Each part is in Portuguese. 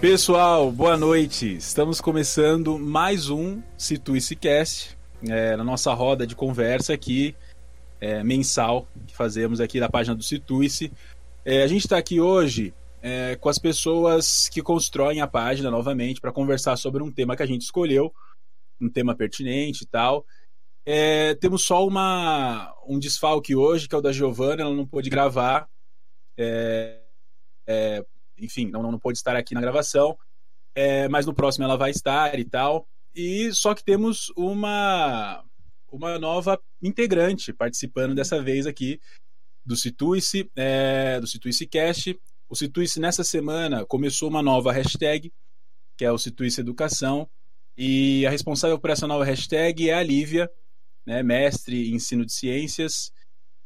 Pessoal, boa noite. Estamos começando mais um Situice Cast, é, na nossa roda de conversa aqui, é, mensal, que fazemos aqui da página do Situice. É, a gente está aqui hoje é, com as pessoas que constroem a página novamente para conversar sobre um tema que a gente escolheu, um tema pertinente e tal. É, temos só uma, um desfalque hoje, que é o da Giovana, ela não pôde gravar. É, é, enfim, não, não pôde estar aqui na gravação, é, mas no próximo ela vai estar e tal. E só que temos uma uma nova integrante participando dessa vez aqui do Situice, é, do Situice Cast. O Situice nessa semana começou uma nova hashtag, que é o Situice Educação, e a responsável por essa nova hashtag é a Lívia, né, mestre em ensino de ciências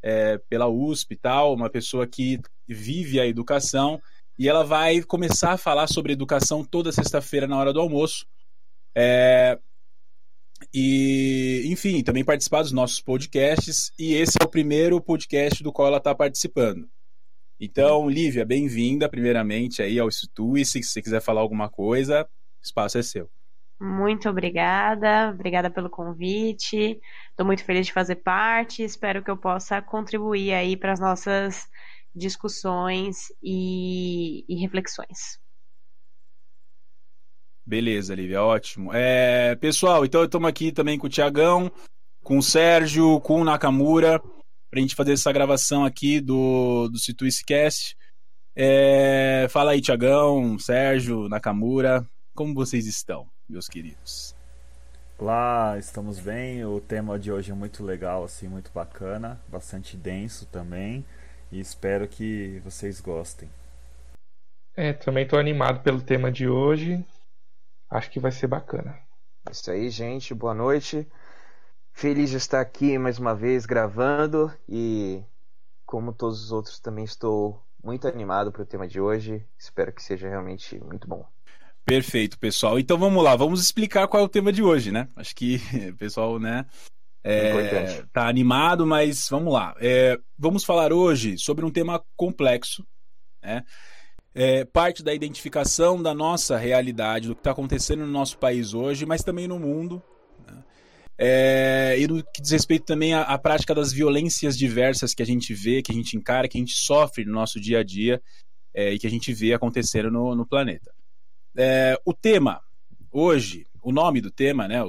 é, pela USP e tal, uma pessoa que vive a educação e ela vai começar a falar sobre educação toda sexta-feira na hora do almoço. É... E, enfim, também participar dos nossos podcasts. E esse é o primeiro podcast do qual ela está participando. Então, Lívia, bem-vinda, primeiramente, aí ao Institui. Se você quiser falar alguma coisa, o espaço é seu. Muito obrigada, obrigada pelo convite. Estou muito feliz de fazer parte. Espero que eu possa contribuir aí para as nossas discussões e, e reflexões. Beleza, Lívia, ótimo. É, pessoal, então estamos aqui também com o Tiagão, com o Sérgio, com o Nakamura, para a gente fazer essa gravação aqui do, do Situicecast. É, fala aí, Tiagão, Sérgio, Nakamura, como vocês estão, meus queridos? Olá, estamos bem. O tema de hoje é muito legal, assim, muito bacana, bastante denso também e espero que vocês gostem. É, também estou animado pelo tema de hoje. Acho que vai ser bacana. Isso aí, gente. Boa noite. Feliz de estar aqui mais uma vez gravando e, como todos os outros, também estou muito animado para o tema de hoje. Espero que seja realmente muito bom. Perfeito, pessoal. Então vamos lá, vamos explicar qual é o tema de hoje, né? Acho que o pessoal, né, é, tá animado, mas vamos lá. É, vamos falar hoje sobre um tema complexo, né? É, parte da identificação da nossa realidade, do que está acontecendo no nosso país hoje, mas também no mundo. Né? É, e no que diz respeito também à, à, prática das violências diversas que a gente vê, que a gente encara, que a gente sofre no nosso dia a dia é, e que a gente vê acontecendo no, no planeta. É, o tema hoje, o nome do tema, né,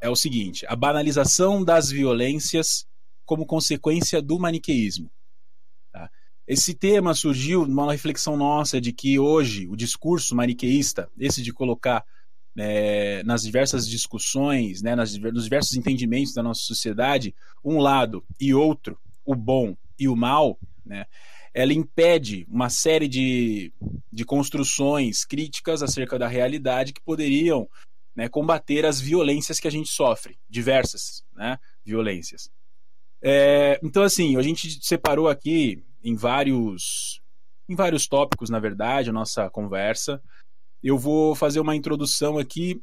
é o seguinte: a banalização das violências como consequência do maniqueísmo. Tá? Esse tema surgiu numa reflexão nossa de que hoje o discurso maniqueísta, esse de colocar é, nas diversas discussões, né, nas, nos diversos entendimentos da nossa sociedade, um lado e outro, o bom e o mal, né, ela impede uma série de, de construções críticas acerca da realidade que poderiam né, combater as violências que a gente sofre, diversas né, violências. É, então, assim, a gente separou aqui em vários, em vários tópicos, na verdade, a nossa conversa. Eu vou fazer uma introdução aqui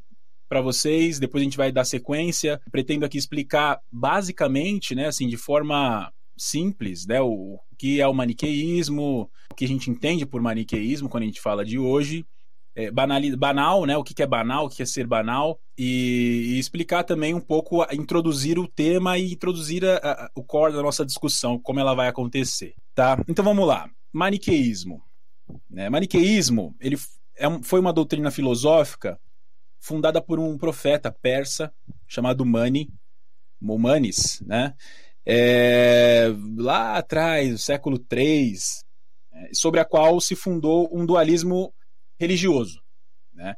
para vocês, depois a gente vai dar sequência. Pretendo aqui explicar basicamente, né, assim, de forma simples, né, o, o que é o maniqueísmo, o que a gente entende por maniqueísmo quando a gente fala de hoje, é, banal, né? O que, que é banal, o que é ser banal, e, e, explicar também um pouco, introduzir o tema e introduzir a, a, o core da nossa discussão, como ela vai acontecer, tá? Então vamos lá. Maniqueísmo. Né? Maniqueísmo, ele é, foi uma doutrina filosófica fundada por um profeta persa chamado Mani, Manis, né? É, lá atrás, no século III, é, sobre a qual se fundou um dualismo religioso. Né?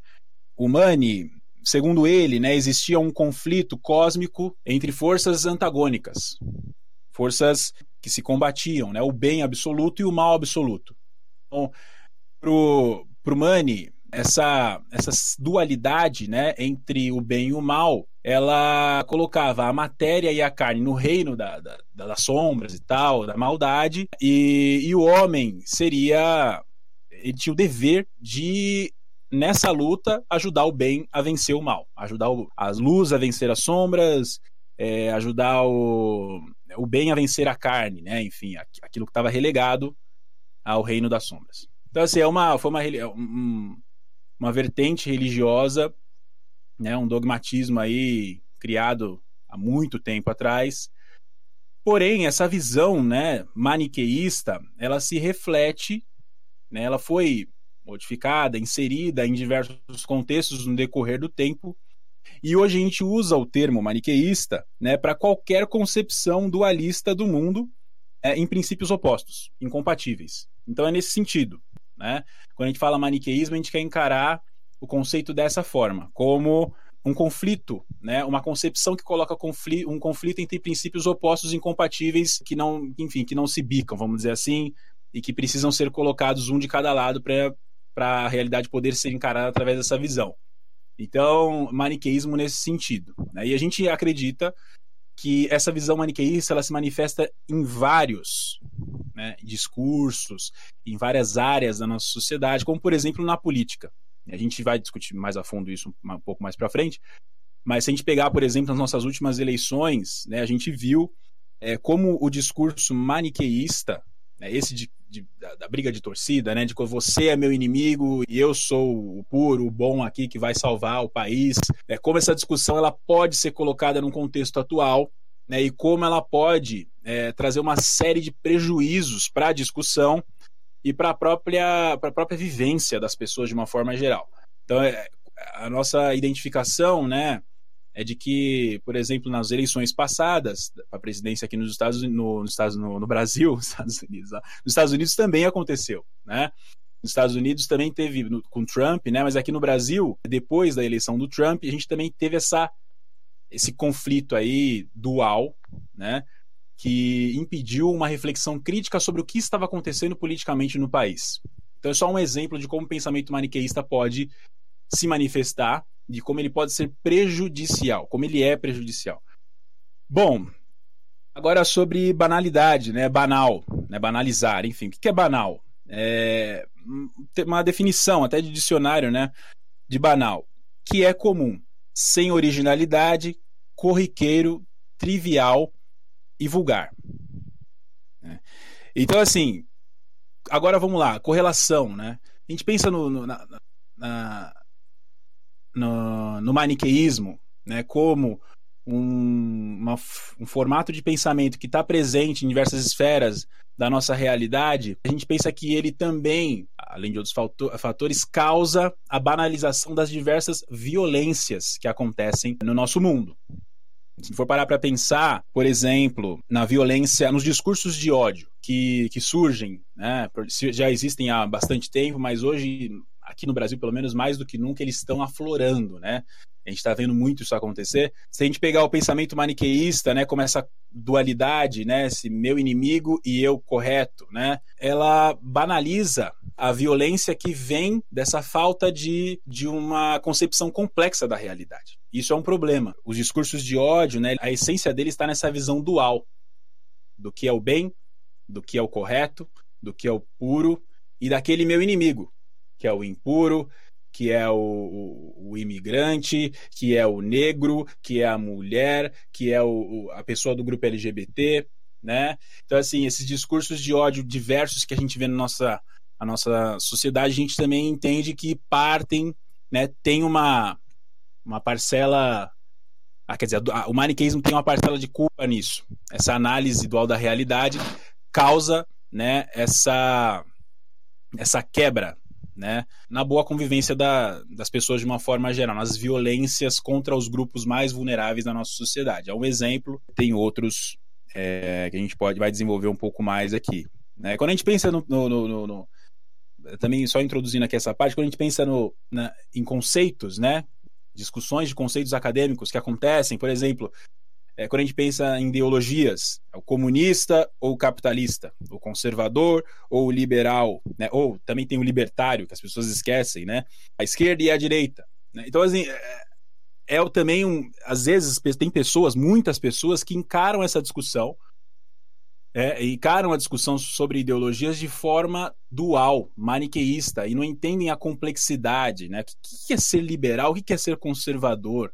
O Mani, segundo ele, né, existia um conflito cósmico entre forças antagônicas, forças que se combatiam, né, o bem absoluto e o mal absoluto. Então, pro, pro Mani, essa, essa dualidade né, entre o bem e o mal, ela colocava a matéria e a carne no reino da, da, das sombras e tal, da maldade, e, e o homem seria ele tinha o dever de nessa luta ajudar o bem a vencer o mal, ajudar o, as luzes a vencer as sombras, é, ajudar o, o bem a vencer a carne, né? Enfim, aquilo que estava relegado ao reino das sombras. Então assim é uma foi uma um, uma vertente religiosa, né, um dogmatismo aí criado há muito tempo atrás. Porém, essa visão, né, maniqueísta, ela se reflete, né, ela foi modificada, inserida em diversos contextos no decorrer do tempo. E hoje a gente usa o termo maniqueísta né, para qualquer concepção dualista do mundo é, em princípios opostos, incompatíveis. Então é nesse sentido. Né? Quando a gente fala maniqueísmo, a gente quer encarar o conceito dessa forma, como um conflito, né? uma concepção que coloca conflito, um conflito entre princípios opostos incompatíveis que não, enfim, que não se bicam, vamos dizer assim, e que precisam ser colocados um de cada lado para a realidade poder ser encarada através dessa visão. Então, maniqueísmo nesse sentido. Né? E a gente acredita que essa visão maniqueísta ela se manifesta em vários né, discursos, em várias áreas da nossa sociedade, como por exemplo na política. A gente vai discutir mais a fundo isso um pouco mais para frente, mas se a gente pegar, por exemplo, as nossas últimas eleições, né, a gente viu é, como o discurso maniqueísta, né, esse de, de, da, da, briga de torcida, né, de que você é meu inimigo e eu sou o puro, o bom aqui que vai salvar o país, né, como essa discussão ela pode ser colocada num contexto atual né, e como ela pode é, trazer uma série de prejuízos para a discussão e para a própria, própria vivência das pessoas de uma forma geral. Então, é, a nossa identificação né, é de que, por exemplo, nas eleições passadas, a presidência aqui nos Estados, no, nos Estados no, no Brasil, Estados Unidos, nos Estados Unidos também aconteceu, né? Nos Estados Unidos também teve no, com Trump, né? Mas aqui no Brasil, depois da eleição do Trump, a gente também teve essa esse conflito aí dual, né? Que impediu uma reflexão crítica sobre o que estava acontecendo politicamente no país. Então é só um exemplo de como o pensamento maniqueísta pode se manifestar, de como ele pode ser prejudicial, como ele é prejudicial. Bom, agora sobre banalidade, né? Banal, né? Banalizar, enfim, o que é banal? É uma definição até de dicionário, né? De banal, que é comum, sem originalidade, corriqueiro, trivial e vulgar. Né? Então, assim, agora vamos lá, correlação, né? A gente pensa no, no, na, na, no, no maniqueísmo, né, como um, uma, um formato de pensamento que está presente em diversas esferas da nossa realidade, a gente pensa que ele também, além de outros fatores, causa a banalização das diversas violências que acontecem no nosso mundo. Se for parar para pensar, por exemplo, na violência, nos discursos de ódio que, que surgem, né, já existem há bastante tempo, mas hoje aqui no Brasil, pelo menos mais do que nunca, eles estão aflorando, né? A gente está vendo muito isso acontecer. Se a gente pegar o pensamento maniqueísta, né, como essa dualidade, né, esse meu inimigo e eu correto, né, ela banaliza a violência que vem dessa falta de, de uma concepção complexa da realidade. Isso é um problema. Os discursos de ódio, né, a essência dele está nessa visão dual do que é o bem, do que é o correto, do que é o puro e daquele meu inimigo, que é o impuro, que é o, o, o, imigrante, que é o negro, que é a mulher, que é o, a pessoa do grupo LGBT, né? Então, assim, esses discursos de ódio diversos que a gente vê na nossa, na nossa sociedade, a gente também entende que partem, né? Tem uma, uma parcela... Ah, quer dizer, o maniqueísmo tem uma parcela de culpa nisso. Essa análise dual da realidade causa né, essa, essa quebra né, na boa convivência da, das pessoas de uma forma geral, nas violências contra os grupos mais vulneráveis da nossa sociedade. É um exemplo, tem outros é, que a gente pode vai desenvolver um pouco mais aqui. Né? Quando a gente pensa no, no, no, no também só introduzindo aqui essa parte, quando a gente pensa no, na, em conceitos, né, discussões de conceitos acadêmicos que acontecem, por exemplo, é, quando a gente pensa em ideologias, é o comunista ou o capitalista, o conservador ou o liberal, né? ou também tem o libertário, que as pessoas esquecem, né? a esquerda e a direita. Né? Então, assim, é, é também um. Às vezes, tem pessoas, muitas pessoas, que encaram essa discussão, é, encaram a discussão sobre ideologias de forma dual, maniqueísta, e não entendem a complexidade. Né? O que é ser liberal, o que é ser conservador?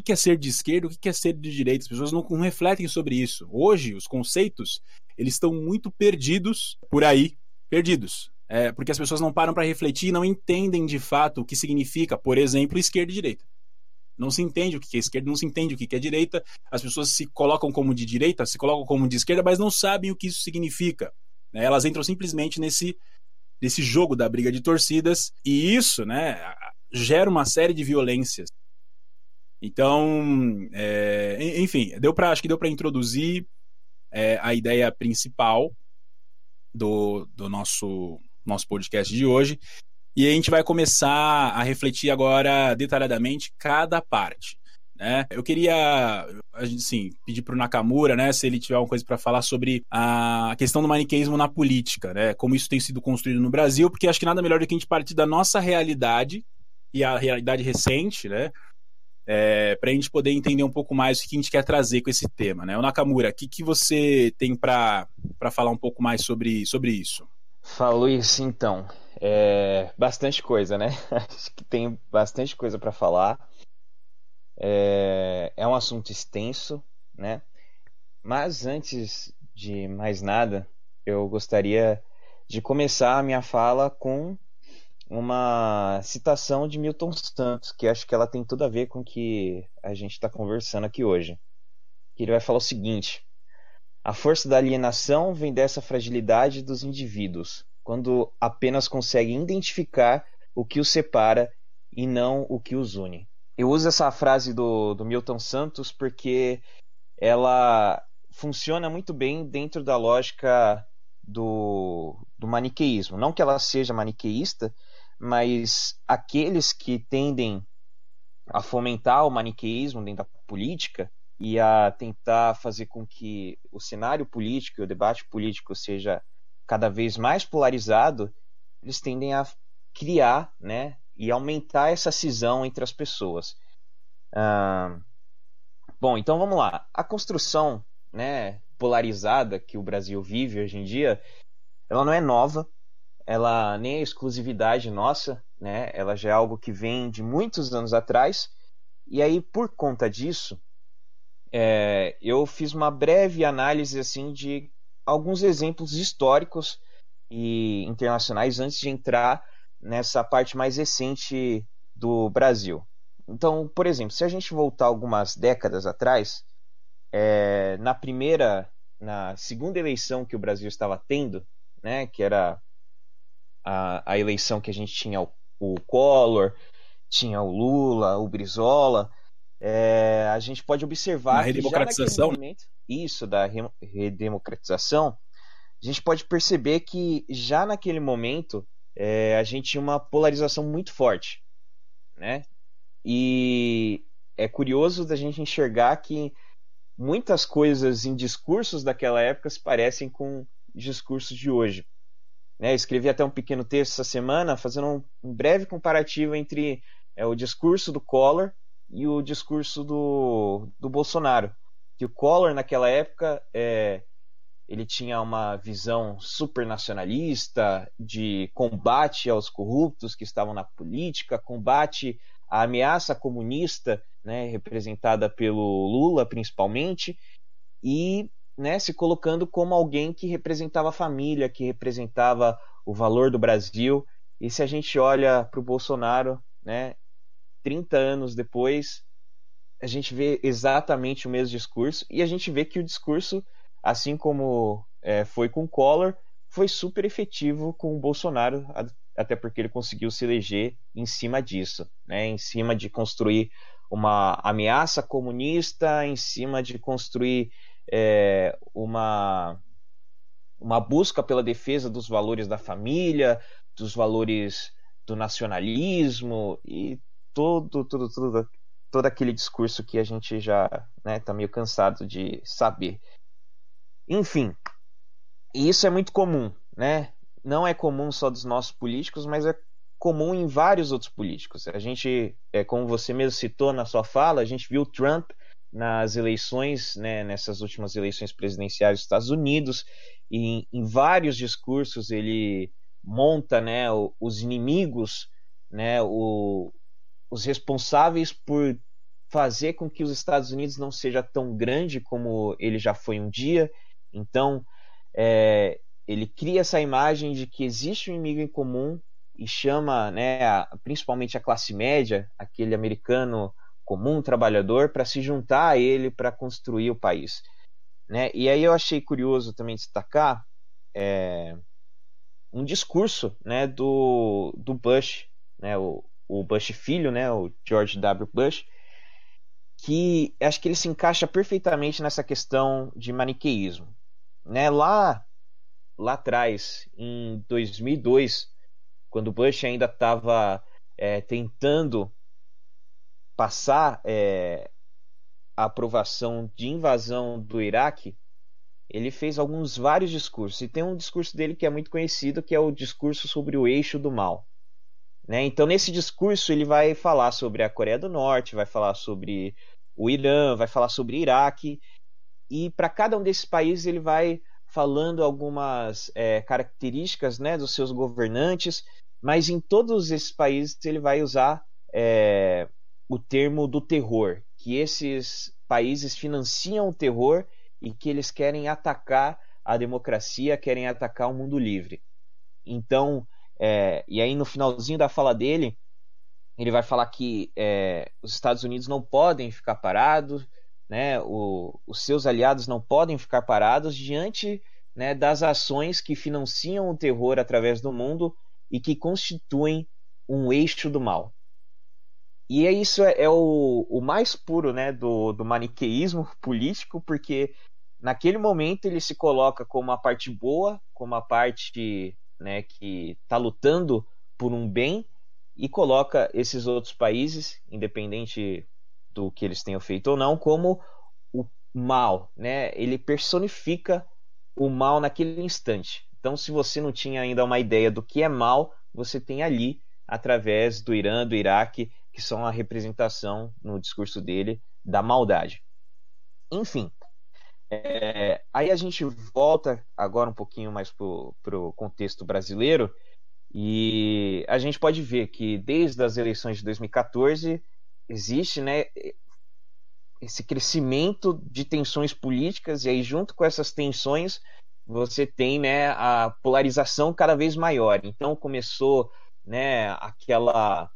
O que é ser de esquerda, o que é ser de direita. As pessoas não, não refletem sobre isso. Hoje, os conceitos eles estão muito perdidos por aí, perdidos. é, porque as pessoas não param para refletir e não entendem de fato o que significa, por exemplo, esquerda e direita. Não se entende o que é esquerda, não se entende o que é direita. As pessoas se colocam como de direita, se colocam como de esquerda, mas não sabem o que isso significa. Né? Elas entram simplesmente nesse, nesse jogo da briga de torcidas e isso né, gera uma série de violências. Então, é, enfim, deu pra, acho que deu para introduzir é, a ideia principal do, do nosso, nosso podcast de hoje. E a gente vai começar a refletir agora detalhadamente cada parte. Né? Eu queria, assim, pedir para o Nakamura, né, se ele tiver alguma coisa para falar sobre a questão do maniqueísmo na política, né, como isso tem sido construído no Brasil, porque acho que nada melhor do que a gente partir da nossa realidade e a realidade recente, né, é, para a gente poder entender um pouco mais o que a gente quer trazer com esse tema. Né? O Nakamura, o que, que você tem para falar um pouco mais sobre, sobre isso? Falou isso então. É, bastante coisa, né? Acho que tem bastante coisa para falar. É, é um assunto extenso, né? Mas antes de mais nada, eu gostaria de começar a minha fala com uma citação de Milton Santos, que acho que ela tem tudo a ver com o que a gente está conversando aqui hoje. Ele vai falar o seguinte: a força da alienação vem dessa fragilidade dos indivíduos, quando apenas conseguem identificar o que os separa e não o que os une. Eu uso essa frase do, do Milton Santos porque ela funciona muito bem dentro da lógica do, do maniqueísmo. Não que ela seja maniqueísta, mas aqueles que tendem a fomentar o maniqueísmo dentro da política e a tentar fazer com que o cenário político e o debate político seja cada vez mais polarizado, eles tendem a criar, né, e aumentar essa cisão entre as pessoas. Ah, bom, então vamos lá. A construção, né, polarizada que o Brasil vive hoje em dia, ela não é nova, ela nem é exclusividade nossa, né? Ela já é algo que vem de muitos anos atrás. E aí, por conta disso, é, eu fiz uma breve análise assim de alguns exemplos históricos e internacionais antes de entrar nessa parte mais recente do Brasil. Então, por exemplo, se a gente voltar algumas décadas atrás, é, na primeira, na segunda eleição que o Brasil estava tendo, né, que era a, a eleição que a gente tinha o, o Collor, tinha o Lula, o Brizola, é, a gente pode observar que redemocratização. momento, isso da redemocratização, a gente pode perceber que já naquele momento é, a gente tinha uma polarização muito forte, né? E é curioso da gente enxergar que muitas coisas em discursos daquela época se parecem com discursos de hoje. Né? Escrevi até um pequeno texto essa semana fazendo um, um breve comparativo entre é, o discurso do Collor e o discurso do, do Bolsonaro. Que o Collor, naquela época, é, ele tinha uma visão supernacionalista de combate aos corruptos que estavam na política, combate à ameaça comunista, né, representada pelo Lula principalmente, e né, se colocando como alguém que representava a família, que representava o valor do Brasil. E se a gente olha para o Bolsonaro, né, 30 anos depois, a gente vê exatamente o mesmo discurso e a gente vê que o discurso, assim como é, foi com Collor, foi super efetivo com o Bolsonaro, até porque ele conseguiu se eleger em cima disso, né, em cima de construir uma ameaça comunista, em cima de construir é, uma, uma busca pela defesa dos valores da família, dos valores do nacionalismo e todo, tudo, tudo, todo aquele discurso que a gente já está né, tá meio cansado de saber. Enfim, isso é muito comum, né? Não é comum só dos nossos políticos, mas é comum em vários outros políticos. A gente, é, como você mesmo citou na sua fala, a gente viu Trump nas eleições, né, nessas últimas eleições presidenciais dos Estados Unidos, e em, em vários discursos ele monta né, os inimigos, né, o, os responsáveis por fazer com que os Estados Unidos não seja tão grande como ele já foi um dia. Então, é, ele cria essa imagem de que existe um inimigo em comum e chama, né, a, principalmente a classe média, aquele americano comum, trabalhador, para se juntar a ele para construir o país. Né? E aí eu achei curioso também destacar é, um discurso né, do, do Bush, né, o, o Bush filho, né, o George W. Bush, que acho que ele se encaixa perfeitamente nessa questão de maniqueísmo. Né? Lá, lá atrás, em 2002, quando Bush ainda estava é, tentando passar é, a aprovação de invasão do Iraque, ele fez alguns vários discursos. E tem um discurso dele que é muito conhecido, que é o discurso sobre o eixo do mal. Né? Então, nesse discurso, ele vai falar sobre a Coreia do Norte, vai falar sobre o Irã, vai falar sobre o Iraque. E para cada um desses países, ele vai falando algumas é, características né, dos seus governantes, mas em todos esses países ele vai usar é, o termo do terror, que esses países financiam o terror e que eles querem atacar a democracia, querem atacar o mundo livre. Então, é, e aí no finalzinho da fala dele, ele vai falar que é, os Estados Unidos não podem ficar parados, né, o, os seus aliados não podem ficar parados diante né, das ações que financiam o terror através do mundo e que constituem um eixo do mal. E é isso é, é o, o, mais puro né, do, do maniqueísmo político, porque naquele momento ele se coloca como a parte boa, como a parte né, que está lutando por um bem, e coloca esses outros países, independente do que eles tenham feito ou não, como o mal. Né? Ele personifica o mal naquele instante. Então, se você não tinha ainda uma ideia do que é mal, você tem ali, através do Irã, do Iraque, que são a representação no discurso dele da maldade. Enfim, é, aí a gente volta agora um pouquinho mais para o contexto brasileiro e a gente pode ver que desde as eleições de 2014 existe né, esse crescimento de tensões políticas e aí junto com essas tensões você tem né, a polarização cada vez maior. Então começou né, aquela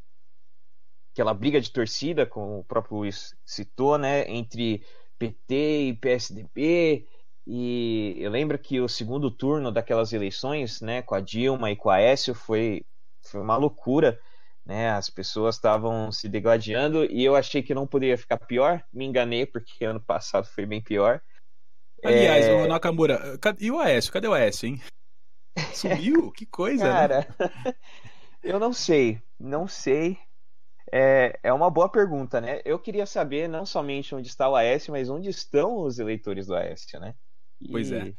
aquela briga de torcida, como o próprio Luiz citou, né, entre PT e PSDB. E eu lembro que o segundo turno daquelas eleições, né, com a Dilma e com a Aécio, foi, foi uma loucura. Né, as pessoas estavam se degladiando e eu achei que não poderia ficar pior. Me enganei, porque ano passado foi bem pior. Aliás, é... o Nakamura, e o Aécio? Cadê o Aécio, hein? Sumiu? que coisa, né? Cara, né? eu não sei, não sei. É, é uma boa pergunta, né? Eu queria saber não somente onde está o Aécio, mas onde estão os eleitores do Aécio, né? E... Pois é.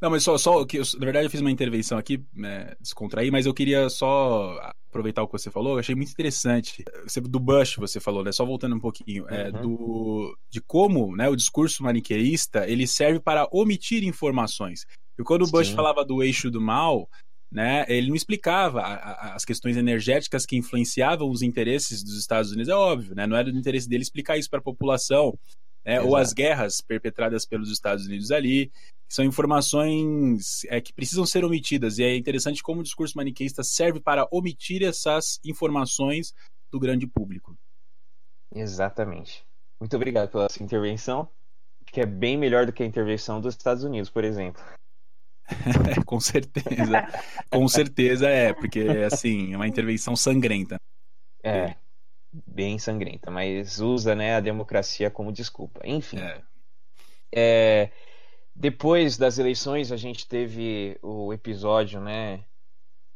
Não, mas só, só que na verdade eu fiz uma intervenção aqui, né, descontrair, mas eu queria só aproveitar o que você falou, eu achei muito interessante. Você, do Bush, você falou, né? Só voltando um pouquinho, é, uhum. é, do, de como né, o discurso maniqueísta ele serve para omitir informações. E quando o Bush Sim. falava do eixo do mal, né? Ele não explicava a, a, as questões energéticas que influenciavam os interesses dos Estados Unidos, é óbvio, né? Não era do interesse dele explicar isso para a população, né? ou as guerras perpetradas pelos Estados Unidos ali. São informações é, que precisam ser omitidas, e é interessante como o discurso maniqueísta serve para omitir essas informações do grande público. Exatamente. Muito obrigado pela sua intervenção, que é bem melhor do que a intervenção dos Estados Unidos, por exemplo. com certeza. Com certeza é, porque assim, é uma intervenção sangrenta. É, bem sangrenta, mas usa né, a democracia como desculpa. Enfim. É. É, depois das eleições, a gente teve o episódio, né,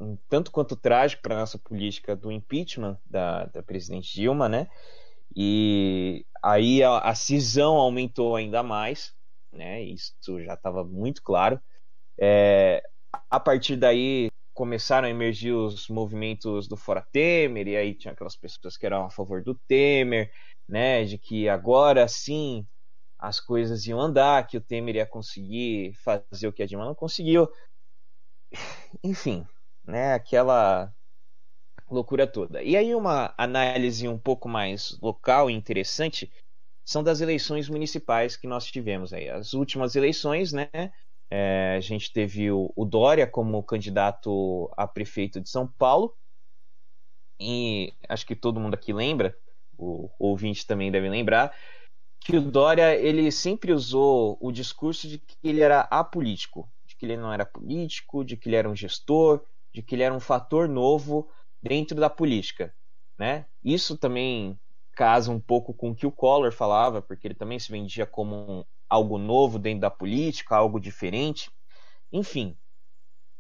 um tanto quanto trágico para nossa política do impeachment da, da presidente Dilma, né? E aí a, a cisão aumentou ainda mais, né? Isso já estava muito claro. É, a partir daí começaram a emergir os movimentos do Fora Temer, e aí tinha aquelas pessoas que eram a favor do Temer, né, de que agora sim as coisas iam andar, que o Temer ia conseguir fazer o que a Dilma não conseguiu. Enfim, né, aquela loucura toda. E aí uma análise um pouco mais local e interessante são das eleições municipais que nós tivemos aí. As últimas eleições, né, é, a gente teve o, o, Dória como candidato a prefeito de São Paulo. E acho que todo mundo aqui lembra, o, o ouvinte também deve lembrar, que o Dória ele sempre usou o discurso de que ele era apolítico, de que ele não era político, de que ele era um gestor, de que ele era um fator novo dentro da política. Né? Isso também casa um pouco com o que o Collor falava, porque ele também se vendia como algo novo dentro da política, algo diferente. Enfim.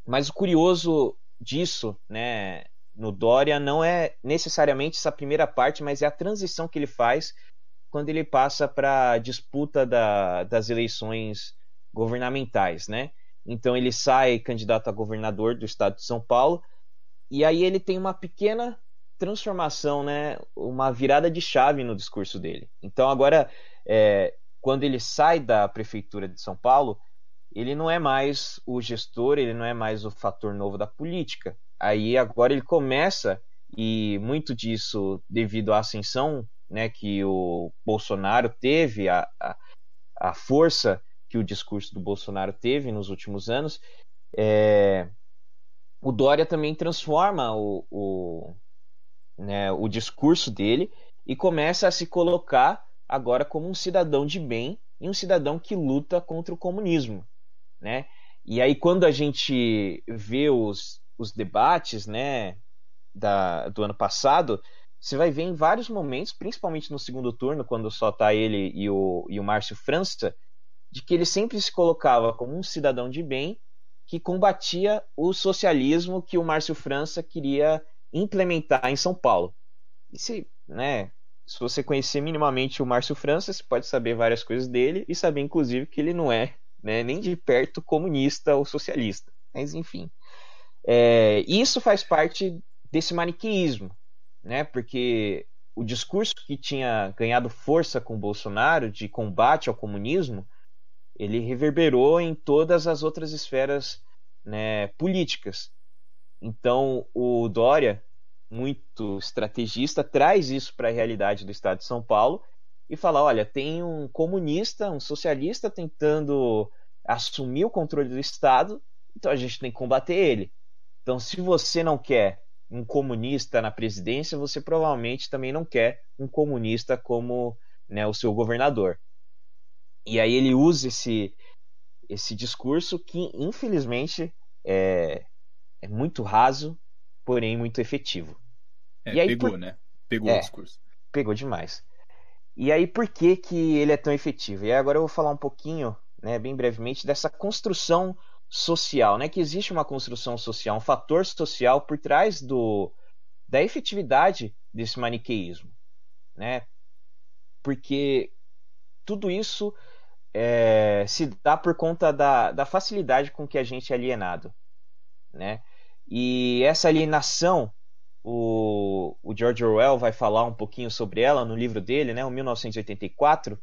Mas o curioso disso, né, no Dória não é necessariamente essa primeira parte, mas é a transição que ele faz quando ele passa para a disputa da, das eleições governamentais, né? Então ele sai candidato a governador do estado de São Paulo e aí ele tem uma pequena transformação, né? Uma virada de chave no discurso dele. Então agora, é, quando ele sai da prefeitura de São Paulo, ele não é mais o gestor, ele não é mais o fator novo da política. Aí agora ele começa e muito disso devido à ascensão, né? Que o Bolsonaro teve a, a, a força que o discurso do Bolsonaro teve nos últimos anos. É, o Dória também transforma o, o, né, o discurso dele e começa a se colocar agora como um cidadão de bem e um cidadão que luta contra o comunismo, né? E aí quando a gente vê os, os debates, né, da, do ano passado, você vai ver em vários momentos, principalmente no segundo turno, quando só tá ele e o, e o Márcio França, de que ele sempre se colocava como um cidadão de bem que combatia o socialismo que o Márcio França queria implementar em São Paulo. E se, né, se você conhecer minimamente o Márcio França, você pode saber várias coisas dele e saber, inclusive, que ele não é né, nem de perto comunista ou socialista. Mas, enfim. É, isso faz parte desse maniqueísmo, né, porque o discurso que tinha ganhado força com Bolsonaro de combate ao comunismo, ele reverberou em todas as outras esferas né, políticas. Então, o Dória, muito estrategista, traz isso para a realidade do estado de São Paulo e fala: olha, tem um comunista, um socialista tentando assumir o controle do estado, então a gente tem que combater ele. Então, se você não quer um comunista na presidência, você provavelmente também não quer um comunista como né, o seu governador. E aí ele usa esse, esse discurso que, infelizmente, é, é muito raso, porém muito efetivo. É, e aí, pegou, por... né? Pegou é, o discurso. Pegou demais. E aí, por que, que ele é tão efetivo? E agora eu vou falar um pouquinho, né, bem brevemente, dessa construção social, né? Que existe uma construção social, um fator social por trás do, da efetividade desse maniqueísmo, né? Porque tudo isso é, se dá por conta da, da facilidade com que a gente é alienado né? E essa alienação, o, o George Orwell vai falar um pouquinho sobre ela no livro dele, né, o 1984.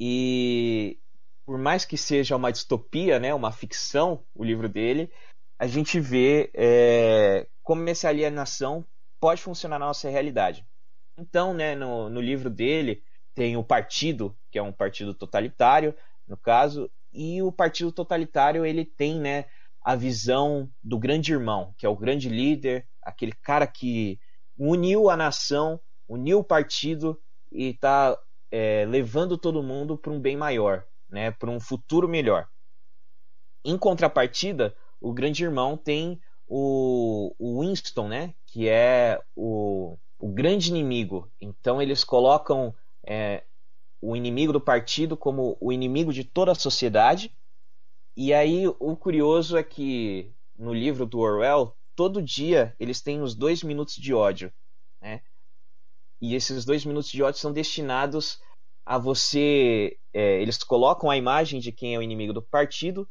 E por mais que seja uma distopia, né, uma ficção, o livro dele, a gente vê é, como essa alienação pode funcionar na nossa realidade. Então, né, no, no livro dele tem o partido, que é um partido totalitário, no caso, e o partido totalitário ele tem, né, a visão do grande irmão, que é o grande líder, aquele cara que uniu a nação, uniu o partido e está é, levando todo mundo para um bem maior, né, para um futuro melhor. Em contrapartida, o grande irmão tem o, o Winston, né, que é o, o grande inimigo. Então eles colocam é, o inimigo do partido como o inimigo de toda a sociedade e aí o curioso é que no livro do Orwell, todo dia eles têm os dois minutos de ódio, né? E esses dois minutos de ódio são destinados a você. É, eles colocam a imagem de quem é o inimigo do partido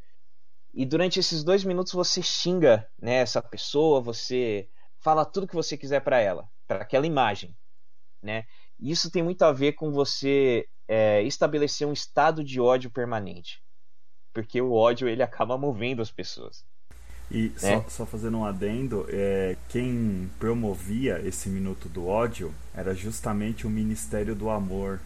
e durante esses dois minutos você xinga né, essa pessoa, você fala tudo que você quiser para ela, para aquela imagem, né? Isso tem muito a ver com você é, estabelecer um estado de ódio permanente porque o ódio ele acaba movendo as pessoas. E né? só, só, fazendo um adendo, é, quem promovia esse minuto do ódio era justamente o Ministério do Amor.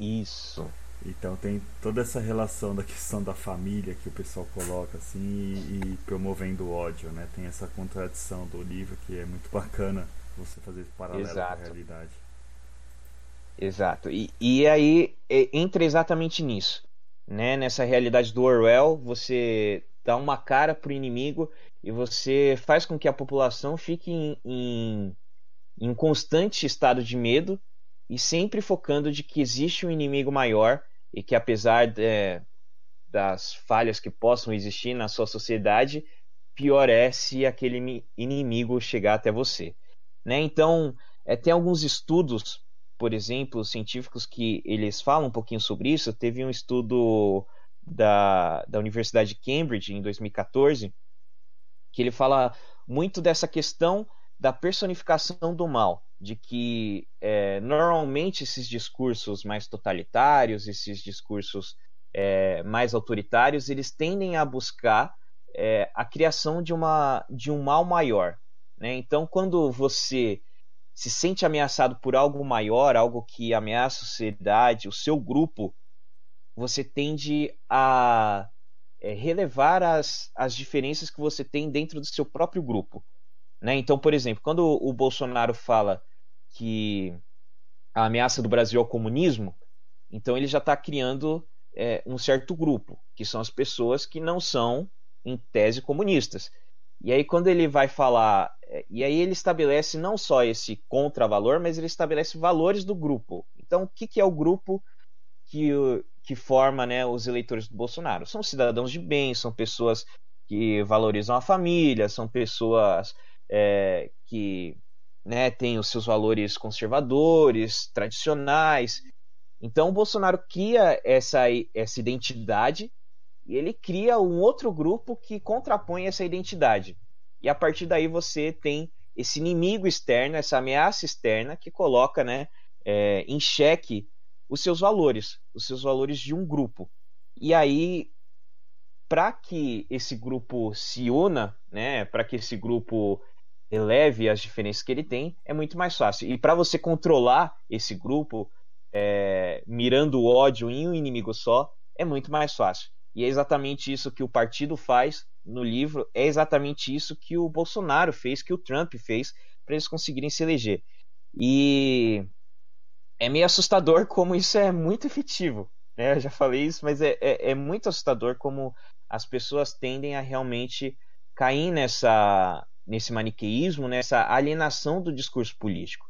Isso. Então tem toda essa relação da questão da família que o pessoal coloca assim e, e promovendo o ódio, né? Tem essa contradição do livro que é muito bacana você fazer esse paralelo Exato. com a realidade. Exato. E, e aí entra exatamente nisso, né? Nessa realidade do Orwell, você dá uma cara pro inimigo e você faz com que a população fique em, em, em constante estado de medo e sempre focando de que existe um inimigo maior e que apesar de, das falhas que possam existir na sua sociedade, pior é se aquele inimigo chegar até você. Né? Então, é, tem alguns estudos, por exemplo, científicos que eles falam um pouquinho sobre isso. Teve um estudo da, da Universidade de Cambridge em 2014 que ele fala muito dessa questão da personificação do mal de que é, normalmente esses discursos mais totalitários, esses discursos é, mais autoritários, eles tendem a buscar é, a criação de, uma, de um mal maior. Né? Então, quando você se sente ameaçado por algo maior, algo que ameaça a sociedade, o seu grupo, você tende a é, relevar as, as diferenças que você tem dentro do seu próprio grupo. Né? Então, por exemplo, quando o Bolsonaro fala que a ameaça do Brasil ao comunismo, então ele já está criando é, um certo grupo, que são as pessoas que não são, em tese, comunistas. E aí, quando ele vai falar. É, e aí, ele estabelece não só esse contravalor, mas ele estabelece valores do grupo. Então, o que, que é o grupo que, que forma né, os eleitores do Bolsonaro? São cidadãos de bem, são pessoas que valorizam a família, são pessoas é, que né, tem os seus valores conservadores, tradicionais. Então o Bolsonaro cria essa, essa identidade e ele cria um outro grupo que contrapõe essa identidade. E a partir daí você tem esse inimigo externo, essa ameaça externa que coloca né, é, em xeque os seus valores, os seus valores de um grupo. E aí, para que esse grupo se una, né, para que esse grupo eleve as diferenças que ele tem, é muito mais fácil. E para você controlar esse grupo, é, mirando o ódio em um inimigo só, é muito mais fácil. E é exatamente isso que o partido faz no livro, é exatamente isso que o Bolsonaro fez, que o Trump fez, para eles conseguirem se eleger. E é meio assustador como isso é muito efetivo. Né? Eu já falei isso, mas é, é, é muito assustador como as pessoas tendem a realmente cair nessa, nesse maniqueísmo, nessa alienação do discurso político.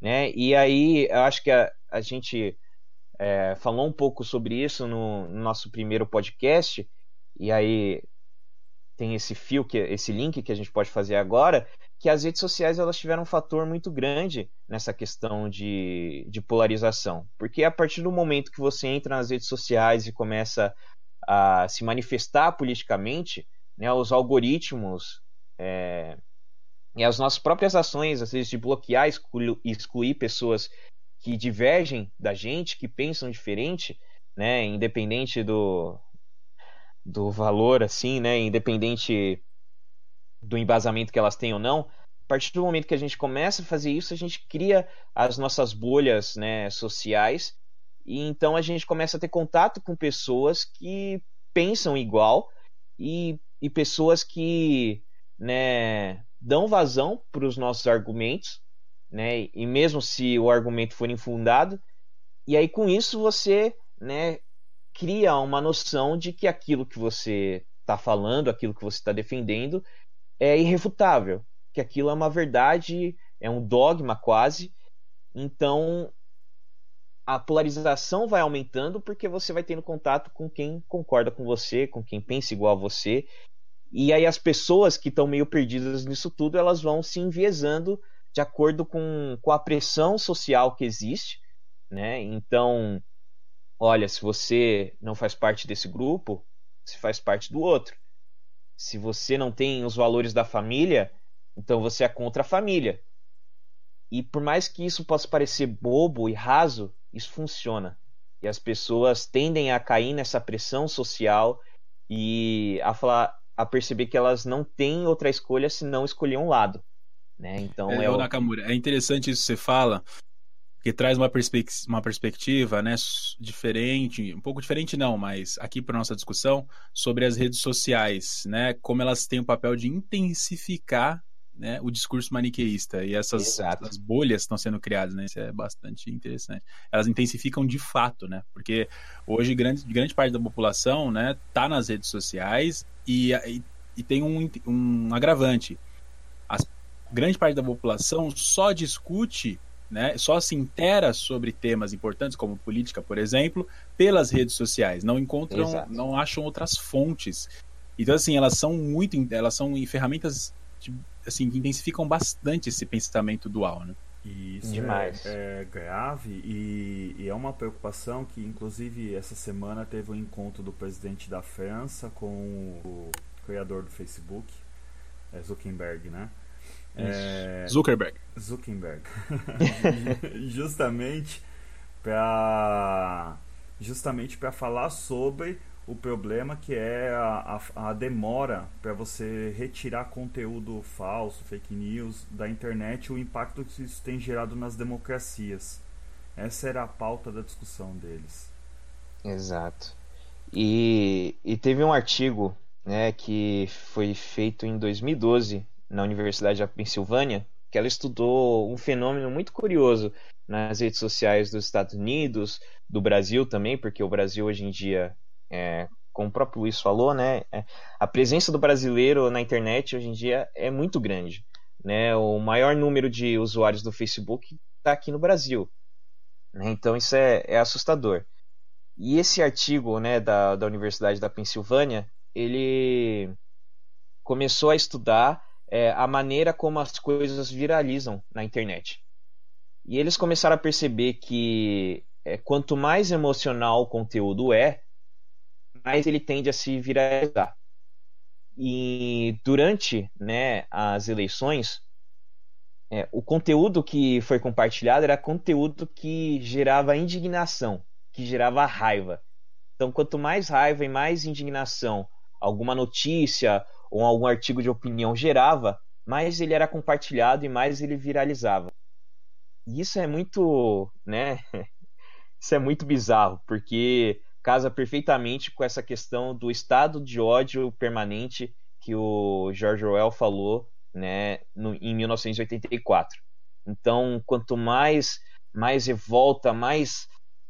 Né? E aí eu acho que a, a gente é, falou um pouco sobre isso no, no, nosso primeiro podcast, e aí tem esse fio, que, esse link que a gente pode fazer agora, que as redes sociais elas tiveram um fator muito grande nessa questão de, de polarização. Porque a partir do momento que você entra nas redes sociais e começa a se manifestar politicamente, né, os algoritmos é, e as nossas próprias ações, às vezes de bloquear, excluir, excluir pessoas que divergem da gente, que pensam diferente, né, independente do, do valor, assim, né, independente do embasamento que elas têm ou não, a partir do momento que a gente começa a fazer isso, a gente cria as nossas bolhas né, sociais e então a gente começa a ter contato com pessoas que pensam igual e, e pessoas que né, dão vazão para os nossos argumentos, né, e mesmo se o argumento for infundado, e aí com isso você né, cria uma noção de que aquilo que você está falando, aquilo que você está defendendo, é irrefutável, que aquilo é uma verdade, é um dogma quase. Então a polarização vai aumentando porque você vai tendo contato com quem concorda com você, com quem pensa igual a você, e aí as pessoas que estão meio perdidas nisso tudo, elas vão se enviesando de acordo com, com a pressão social que existe, né? Então, olha, se você não faz parte desse grupo, você faz parte do outro. Se você não tem os valores da família, então você é contra a família. E por mais que isso possa parecer bobo e raso, isso funciona. E as pessoas tendem a cair nessa pressão social e a falar: a perceber que elas não têm outra escolha se não escolher um lado. Né? Então é, é o... Nakamura, é interessante isso que você fala, que traz uma, perspec uma perspectiva né, diferente, um pouco diferente não, mas aqui para nossa discussão sobre as redes sociais, né, como elas têm o papel de intensificar né, o discurso maniqueísta e essas, essas bolhas estão sendo criadas, né, isso é bastante interessante. Elas intensificam de fato, né, porque hoje grande, grande parte da população, né, tá nas redes sociais e, e, e tem um, um agravante. A grande parte da população só discute né, só se intera sobre temas importantes como política, por exemplo, pelas redes sociais. Não encontram, Exato. não acham outras fontes. Então assim, elas são muito, elas são ferramentas de, assim que intensificam bastante esse pensamento dual, né? Isso Demais. É, é grave e, e, é uma preocupação que, inclusive, essa semana teve um encontro do presidente da França com o criador do Facebook, é Zuckerberg, né? É... Zuckerberg. Zuckerberg. justamente para justamente para falar sobre o problema que é a, a, a demora para você retirar conteúdo falso, fake news da internet, o impacto que isso tem gerado nas democracias. Essa era a pauta da discussão deles. Exato. E, e teve um artigo né, que foi feito em 2012 na Universidade da Pensilvânia, que ela estudou um fenômeno muito curioso nas redes sociais dos Estados Unidos, do Brasil também, porque o Brasil hoje em dia, é, como o próprio Luiz falou, né, é, a presença do brasileiro na internet hoje em dia é muito grande. Né? O maior número de usuários do Facebook está aqui no Brasil. Né? Então isso é, é, assustador. E esse artigo né, da, da Universidade da Pensilvânia, ele começou a estudar é, a maneira como as coisas viralizam na internet. E eles começaram a perceber que é, quanto mais emocional o conteúdo é, mais ele tende a se viralizar. E durante né, as eleições, é, o conteúdo que foi compartilhado era conteúdo que gerava indignação, que gerava raiva. Então, quanto mais raiva e mais indignação alguma notícia ou algum artigo de opinião gerava, mais ele era compartilhado e mais ele viralizava. E isso é muito, né? Isso é muito bizarro, porque casa perfeitamente com essa questão do estado de ódio permanente que o George Orwell falou, né, no, em 1984. Então, quanto mais mais revolta, mais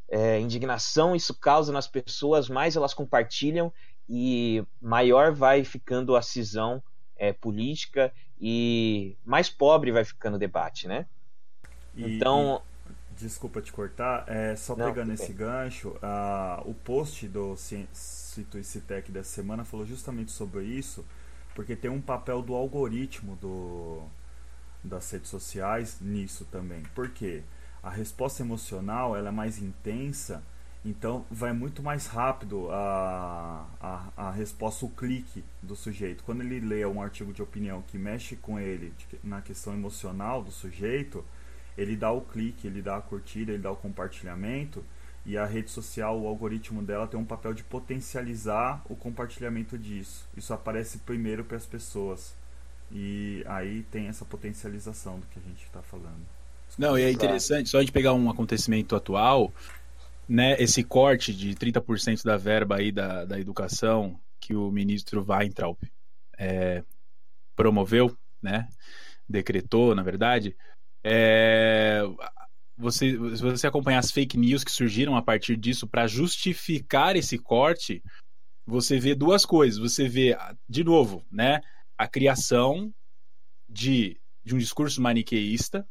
é, indignação isso causa nas pessoas, mais elas compartilham e maior vai ficando a cisão é, política e mais pobre vai ficando o debate, né? E, então. E, desculpa te cortar, é, só Não, pegando esse gancho, a, o post do Cito e Citec dessa semana falou justamente sobre isso, porque tem um papel do algoritmo do, das redes sociais nisso também. Por quê? A resposta emocional ela é mais intensa então vai muito mais rápido a, a, a, resposta, o clique do sujeito. Quando ele lê um artigo de opinião que mexe com ele na questão emocional do sujeito, ele dá o clique, ele dá a curtida, ele dá o compartilhamento e a rede social, o algoritmo dela tem um papel de potencializar o compartilhamento disso. Isso aparece primeiro para as pessoas e aí tem essa potencialização do que a gente está falando. Não, e é interessante, só a gente pegar um acontecimento atual, né, esse corte de 30% da verba aí da, da educação que o ministro Weintraub é, promoveu, né, decretou, na verdade, é, você, se você acompanhar as fake news que surgiram a partir disso para justificar esse corte, você vê duas coisas. Você vê, de novo, né, a criação de, de um discurso maniqueísta,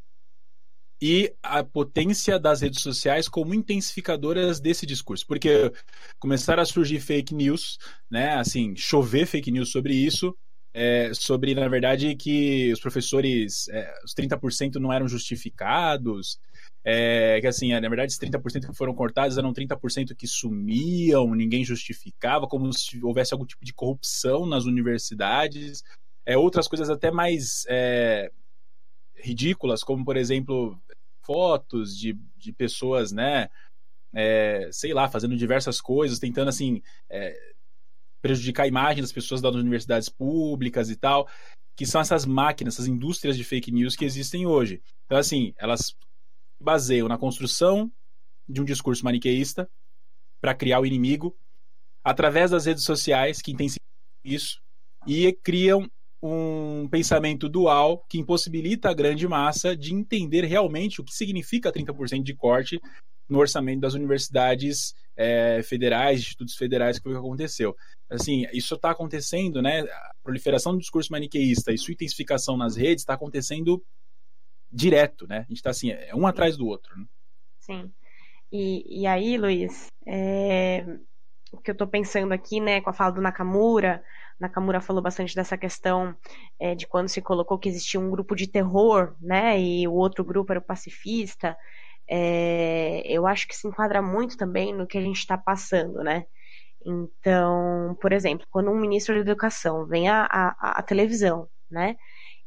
e a potência das redes sociais como intensificadoras desse discurso, porque começaram a surgir fake news, né, assim, chover fake news sobre isso, é, sobre, na verdade, que os professores, é, os 30% não eram justificados, é, que assim, na verdade, os 30% que foram cortados eram 30% que sumiam, ninguém justificava, como se houvesse algum tipo de corrupção nas universidades, é, outras coisas até mais é, ridículas, como por exemplo fotos de, de pessoas, né, é, sei lá, fazendo diversas coisas, tentando assim é, prejudicar a imagem das pessoas das universidades públicas e tal, que são essas máquinas, essas indústrias de fake news que existem hoje. Então assim, elas baseiam na construção de um discurso maniqueísta para criar o inimigo, através das redes sociais, que intensificam isso, e criam um pensamento dual que impossibilita a grande massa de entender realmente o que significa 30% de corte no orçamento das universidades é, federais, institutos federais, que foi o que aconteceu. Assim, isso está acontecendo, né? A proliferação do discurso maniqueísta e sua intensificação nas redes está acontecendo direto, né? A gente está assim, é um atrás do outro. Né? Sim. E, e aí, Luiz, é... o que eu estou pensando aqui, né, com a fala do Nakamura, Nakamura falou bastante dessa questão é, de quando se colocou que existia um grupo de terror, né, e o outro grupo era o pacifista. É, eu acho que se enquadra muito também no que a gente está passando, né? Então, por exemplo, quando um ministro da Educação vem à, à, à televisão, né,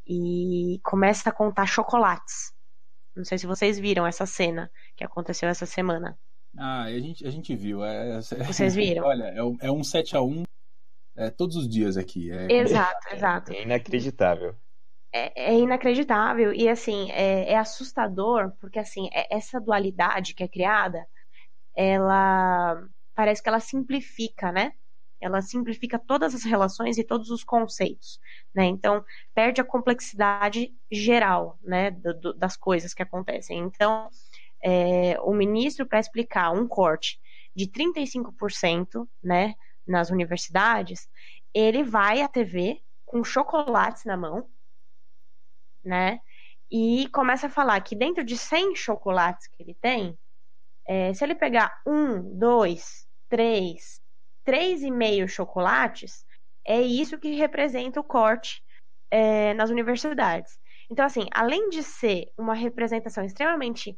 e começa a contar chocolates. Não sei se vocês viram essa cena que aconteceu essa semana. Ah, a gente, a gente viu. É, é Vocês viram? Olha, é, é um 7 a 1 é, todos os dias aqui. É... Exato, exato. É inacreditável. É, é inacreditável e assim é, é, assustador porque assim é, essa dualidade que é criada, ela parece que ela simplifica, né? Ela simplifica todas as relações e todos os conceitos, né? Então perde a complexidade geral, né, do, do, das coisas que acontecem. Então é, o ministro para explicar um corte de 35%, né, nas universidades, ele vai à TV com chocolates na mão, né? E começa a falar que dentro de 100 chocolates que ele tem, é, se ele pegar um, dois, três, três e meio chocolates, é isso que representa o corte é, nas universidades. Então, assim, além de ser uma representação extremamente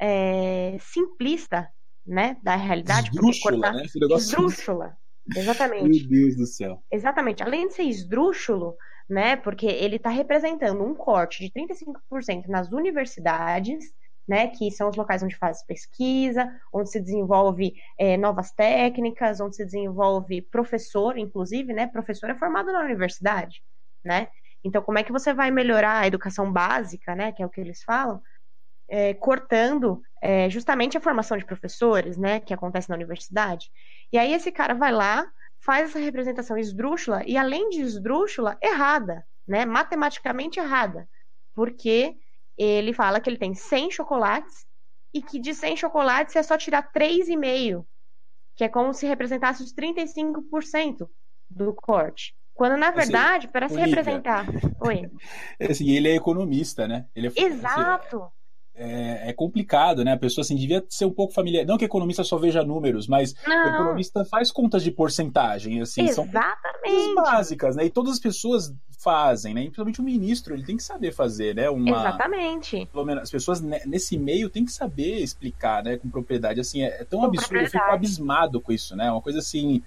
é, simplista, né, da realidade, esdrúxula, cortar, né? esdrúxula, Exatamente. Meu Deus do céu. Exatamente. Além de ser esdrúxulo, né? Porque ele está representando um corte de 35% nas universidades, né? Que são os locais onde faz pesquisa, onde se desenvolve é, novas técnicas, onde se desenvolve professor, inclusive, né? Professor é formado na universidade, né? Então, como é que você vai melhorar a educação básica, né? Que é o que eles falam, é, cortando é, justamente a formação de professores, né? Que acontece na universidade. E aí esse cara vai lá, faz essa representação esdrúxula e além de esdrúxula, errada, né? Matematicamente errada. Porque ele fala que ele tem 100 chocolates e que de 100 chocolates é só tirar 3,5, que é como se representasse os 35% do corte. Quando, na assim, verdade, assim, para se representar. Oi. Assim, ele é economista, né? Ele é, Exato. Assim, é, é, complicado, né? A pessoa assim devia ser um pouco familiar. Não que economista só veja números, mas Não. o economista faz contas de porcentagem, assim, Exatamente. são coisas básicas, né? E todas as pessoas fazem, né? Principalmente o ministro, ele tem que saber fazer, né? Uma, Exatamente. Pelo menos as pessoas nesse meio têm que saber explicar, né? Com propriedade, assim, é, é tão com absurdo, eu fico abismado com isso, né? Uma coisa assim,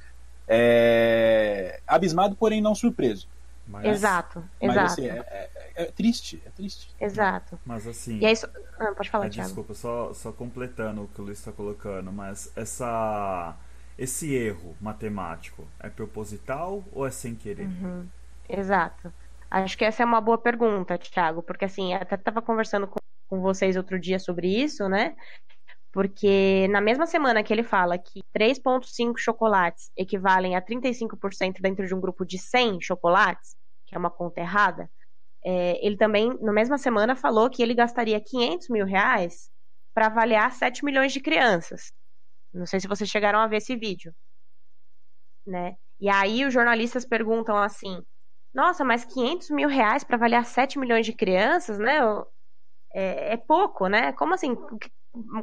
é... abismado, porém não surpreso. Mas, exato, mas, exato. Assim, é, é, é, triste, é triste. Exato. Mas assim. E aí, ah, pode falar, ah, Desculpa, só, só completando o que o Luiz está colocando, mas essa, esse erro matemático é proposital ou é sem querer? Uhum. Exato. Acho que essa é uma boa pergunta, Thiago, porque assim, até estava conversando com, com vocês outro dia sobre isso, né? Porque na mesma semana que ele fala que 3,5 chocolates equivalem a 35% dentro de um grupo de 100 chocolates, que é uma conta errada, é, ele também, na mesma semana, falou que ele gastaria 500 mil reais para avaliar 7 milhões de crianças. Não sei se vocês chegaram a ver esse vídeo. Né? E aí os jornalistas perguntam assim: nossa, mas 500 mil reais para avaliar 7 milhões de crianças, né? É, é, pouco, né? Como assim?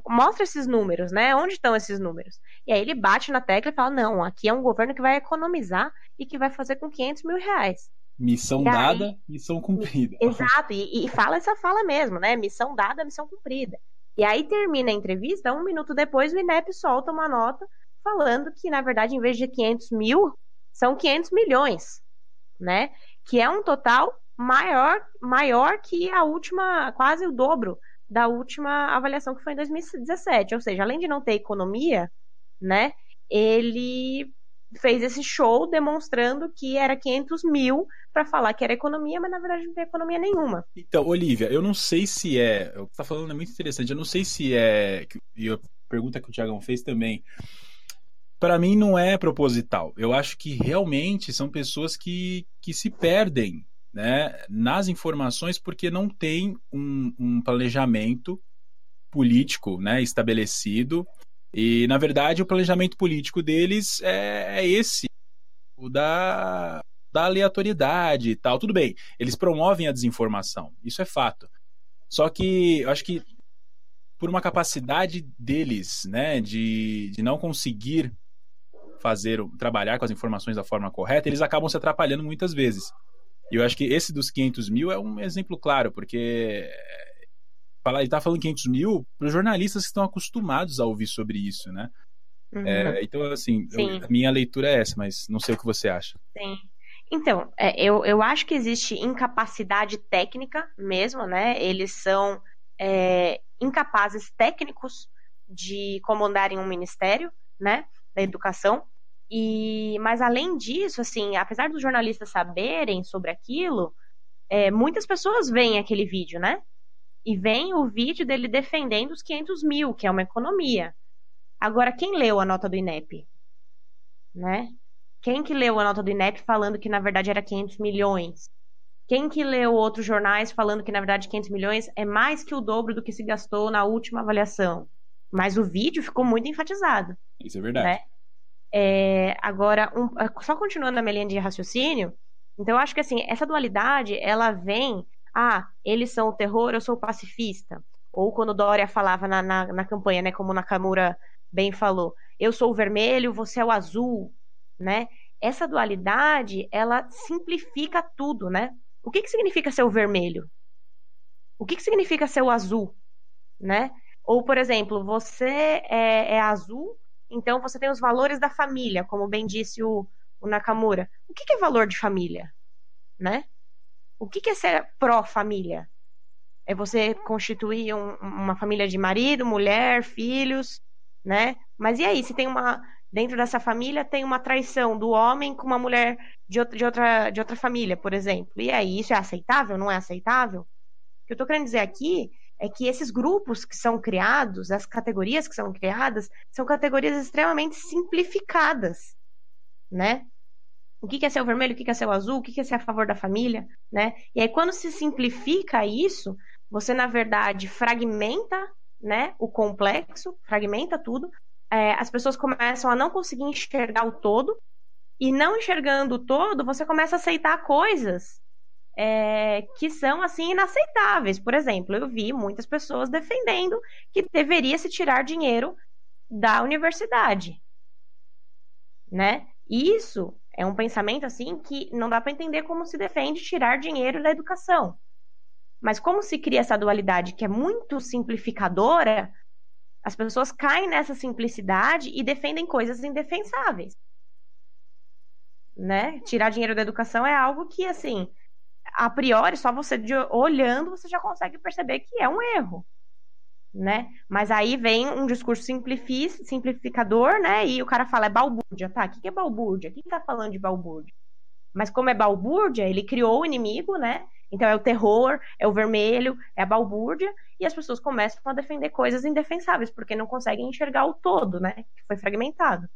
Mostra esses números, né? Onde estão esses números? E aí ele bate na tecla e fala: não, aqui é um governo que vai economizar e que vai fazer com 500 mil reais. Missão dada, missão cumprida. Exato, e, e, fala essa fala mesmo, né? Missão dada, missão cumprida. E aí termina a entrevista, um minuto depois o INEP solta uma nota falando que, na verdade, em vez de 500 mil, são 500 milhões, né? Que é um total maior, maior que a última, quase o dobro da última avaliação que foi em 2017. Ou seja, além de não ter economia, né? Ele fez esse show demonstrando que era 500 mil para falar que era economia, mas na verdade não tem economia nenhuma. Então, Olivia, eu não sei se é. O que você tá falando é muito interessante. Eu não sei se é. E a pergunta que o Tiagão fez também. Para mim não é proposital. Eu acho que realmente são pessoas que, que se perdem né, nas informações porque não tem um, um planejamento político né, estabelecido. E, na verdade, o planejamento político deles é, é esse, o da, da aleatoriedade e tal. Tudo bem, eles promovem a desinformação, isso é fato. Só que eu acho que por uma capacidade deles, né, de, de não conseguir fazer, trabalhar com as informações da forma correta, eles acabam se atrapalhando muitas vezes. E eu acho que esse dos 500 mil é um exemplo claro, porque falar, ele tá falando 500 mil para os jornalistas que estão acostumados a ouvir sobre isso, né? Uhum. É, então, assim, eu, a minha leitura é essa, mas não sei o que você acha. Sim. Então, é, eu, eu acho que existe incapacidade técnica mesmo, né? Eles são é, incapazes técnicos de comandarem um ministério, né? Da educação. E, mas além disso, assim, apesar dos jornalistas saberem sobre aquilo, é, muitas pessoas veem aquele vídeo, né? E vem o vídeo dele defendendo os 500 mil, que é uma economia. Agora, quem leu a nota do INEP? Né? Quem que leu a nota do INEP falando que na verdade era 500 milhões? Quem que leu outros jornais falando que na verdade 500 milhões é mais que o dobro do que se gastou na última avaliação? Mas o vídeo ficou muito enfatizado. Isso é verdade. Né? É, agora, um, só continuando na minha linha de raciocínio, então eu acho que assim, essa dualidade, ela vem, ah, eles são o terror, eu sou pacifista. Ou quando Dória falava na, na, na campanha, né, como Nakamura bem falou, eu sou o vermelho, você é o azul, né? Essa dualidade, ela simplifica tudo, né? O que, que significa ser o vermelho? O que, que significa ser o azul, né? Ou, por exemplo, você é, é azul, então você tem os valores da família, como bem disse o, o Nakamura. O que, que, é valor de família? Né? O que, é ser pró-família? É você constituir um, uma família de marido, mulher, filhos, né? Mas e aí, se tem uma. Dentro dessa família tem uma traição do homem com uma mulher de outra, de outra, de outra família, por exemplo. E aí, isso é aceitável? Não é aceitável? O que eu estou querendo dizer aqui é que esses grupos que são criados, as categorias que são criadas, são categorias extremamente simplificadas, né? O que é ser o vermelho, o que é ser o azul, o que é ser a favor da família, né? E aí, quando se simplifica isso, você, na verdade, fragmenta né, o complexo, fragmenta tudo, é, as pessoas começam a não conseguir enxergar o todo, e não enxergando o todo, você começa a aceitar coisas é, que são assim inaceitáveis. Por exemplo, eu vi muitas pessoas defendendo que deveria se tirar dinheiro da universidade, né? Isso é um pensamento assim que não dá para entender como se defende tirar dinheiro da educação. Mas como se cria essa dualidade que é muito simplificadora, as pessoas caem nessa simplicidade e defendem coisas indefensáveis. Né? Tirar dinheiro da educação é algo que, assim, a priori, só você olhando, você já consegue perceber que é um erro, né? Mas aí vem um discurso simplificador, né? E o cara fala, é balbúrdia, tá? O que é balbúrdia? Quem tá falando de balbúrdia? Mas como é balbúrdia, ele criou o inimigo, né? Então é o terror, é o vermelho, é a balbúrdia, e as pessoas começam a defender coisas indefensáveis, porque não conseguem enxergar o todo, né? Que foi fragmentado.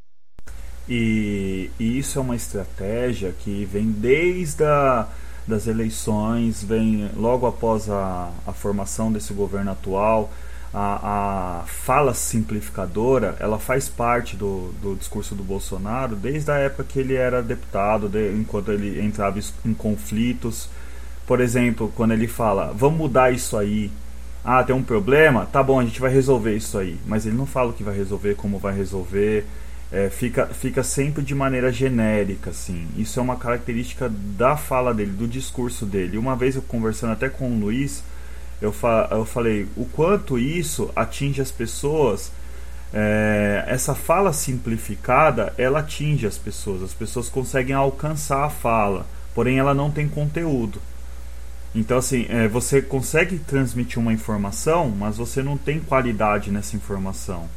E, e isso é uma estratégia que vem desde a das eleições, vem logo após a, a formação desse governo atual. A, a, fala simplificadora ela faz parte do, do discurso do Bolsonaro desde a época que ele era deputado, de, enquanto ele entrava em conflitos. Por exemplo, quando ele fala, vamos mudar isso aí. Ah, tem um problema? Tá bom, a gente vai resolver isso aí. Mas ele não fala o que vai resolver, como vai resolver é, fica, fica sempre de maneira genérica, assim. Isso é uma característica da fala dele, do discurso dele. Uma vez eu conversando até com o Luiz, eu, fa eu falei o quanto isso atinge as pessoas. É, essa fala simplificada, ela atinge as pessoas. As pessoas conseguem alcançar a fala, porém ela não tem conteúdo. Então, assim, é, você consegue transmitir uma informação, mas você não tem qualidade nessa informação.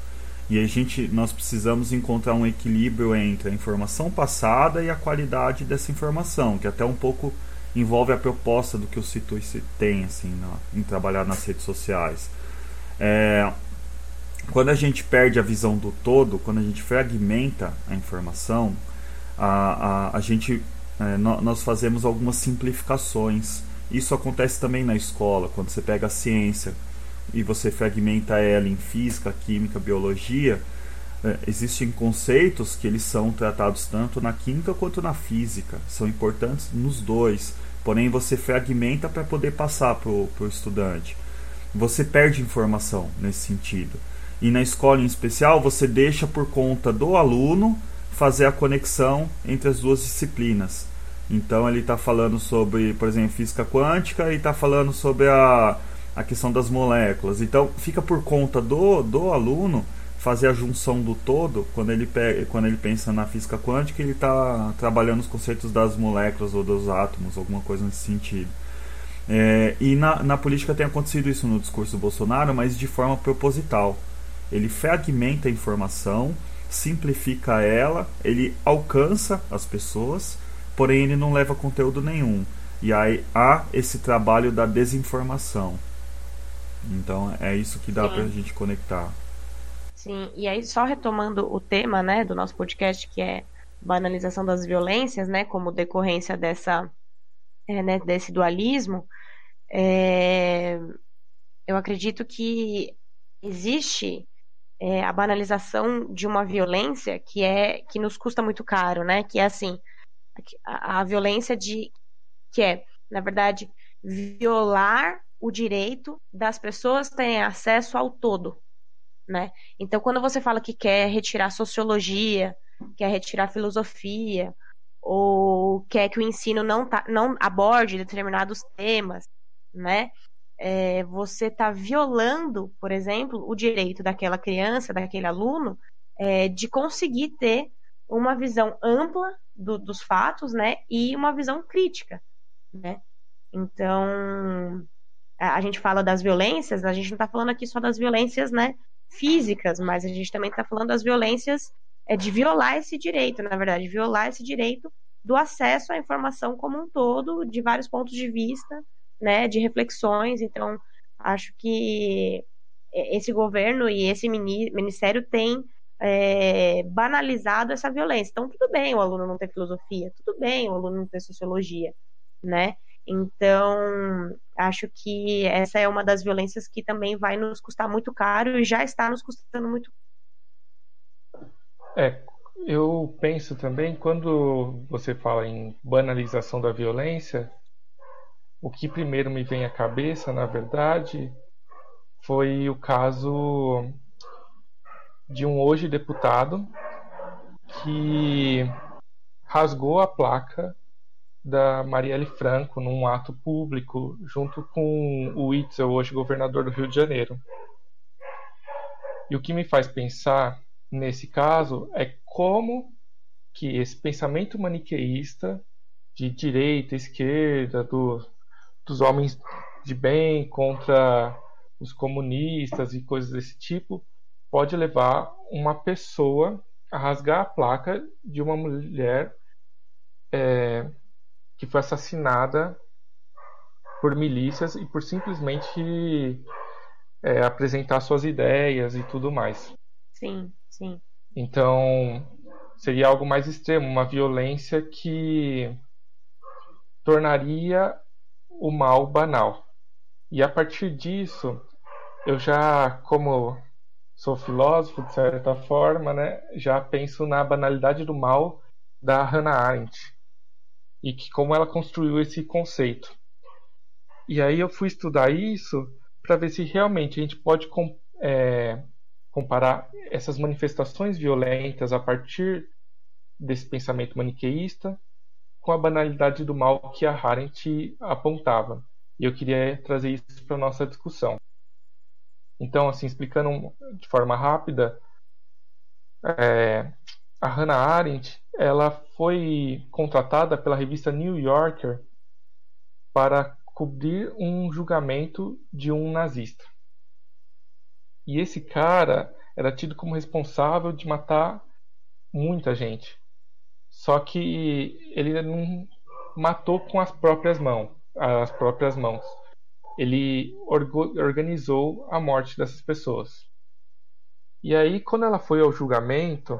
E a gente, nós precisamos encontrar um equilíbrio entre a informação passada e a qualidade dessa informação, que até um pouco envolve a proposta do que o Citui tem assim, em trabalhar nas redes sociais. É, quando a gente perde a visão do todo, quando a gente fragmenta a informação, a, a, a gente, é, nós fazemos algumas simplificações. Isso acontece também na escola, quando você pega a ciência e você fragmenta ela em física, química, biologia, é, existem conceitos que eles são tratados tanto na química quanto na física, são importantes nos dois, porém você fragmenta para poder passar para o estudante. Você perde informação nesse sentido. E na escola em especial, você deixa por conta do aluno fazer a conexão entre as duas disciplinas. Então ele está falando sobre, por exemplo, física quântica e está falando sobre a, a questão das moléculas. Então fica por conta do, do aluno fazer a junção do todo quando ele, quando ele pensa na física quântica ele está trabalhando os conceitos das moléculas ou dos átomos, alguma coisa nesse sentido. É, e na, na política tem acontecido isso no discurso do Bolsonaro, mas de forma proposital. Ele fragmenta a informação, simplifica ela, ele alcança as pessoas, porém ele não leva conteúdo nenhum. E aí há esse trabalho da desinformação. Então é isso que dá para a gente conectar. Sim, e aí só retomando o tema, né, do nosso podcast, que é banalização das violências, né, como decorrência dessa, é, né, desse dualismo, é, eu acredito que existe é, a banalização de uma violência que é que nos custa muito caro, né, que é assim a, a violência de que é, na verdade, violar o direito das pessoas terem acesso ao todo, né? Então, quando você fala que quer retirar sociologia, quer retirar filosofia, ou quer que o ensino não, tá, não aborde determinados temas, né? É, você está violando, por exemplo, o direito daquela criança, daquele aluno, é, de conseguir ter uma visão ampla do, dos fatos, né? E uma visão crítica, né? Então, a, a gente fala das violências, a gente não está falando aqui só das violências, né? Físicas, mas a gente também está falando das violências é, de violar esse direito, na verdade, violar esse direito do acesso à informação como um todo, de vários pontos de vista, né? De reflexões. Então, acho que esse governo e esse ministério tem é, banalizado essa violência. Então, tudo bem o aluno não ter filosofia, tudo bem o aluno não ter sociologia, né? Então, acho que essa é uma das violências que também vai nos custar muito caro e já está nos custando muito. É, eu penso também, quando você fala em banalização da violência, o que primeiro me vem à cabeça, na verdade, foi o caso de um hoje deputado que rasgou a placa da Marielle Franco num ato público junto com o Itzel, hoje governador do Rio de Janeiro. E o que me faz pensar nesse caso é como que esse pensamento maniqueísta de direita, esquerda, do, dos homens de bem contra os comunistas e coisas desse tipo pode levar uma pessoa a rasgar a placa de uma mulher é, que foi assassinada por milícias e por simplesmente é, apresentar suas ideias e tudo mais. Sim, sim. Então seria algo mais extremo, uma violência que tornaria o mal banal. E a partir disso, eu já, como sou filósofo de certa forma, né, já penso na banalidade do mal da Hannah Arendt e que como ela construiu esse conceito. E aí eu fui estudar isso para ver se realmente a gente pode é, comparar essas manifestações violentas a partir desse pensamento maniqueísta com a banalidade do mal que a Arendt apontava. E eu queria trazer isso para nossa discussão. Então, assim, explicando de forma rápida, é, a Hannah Arendt ela foi contratada pela revista New Yorker para cobrir um julgamento de um nazista. E esse cara era tido como responsável de matar muita gente. Só que ele não matou com as próprias mãos, as próprias mãos. Ele organizou a morte dessas pessoas. E aí, quando ela foi ao julgamento,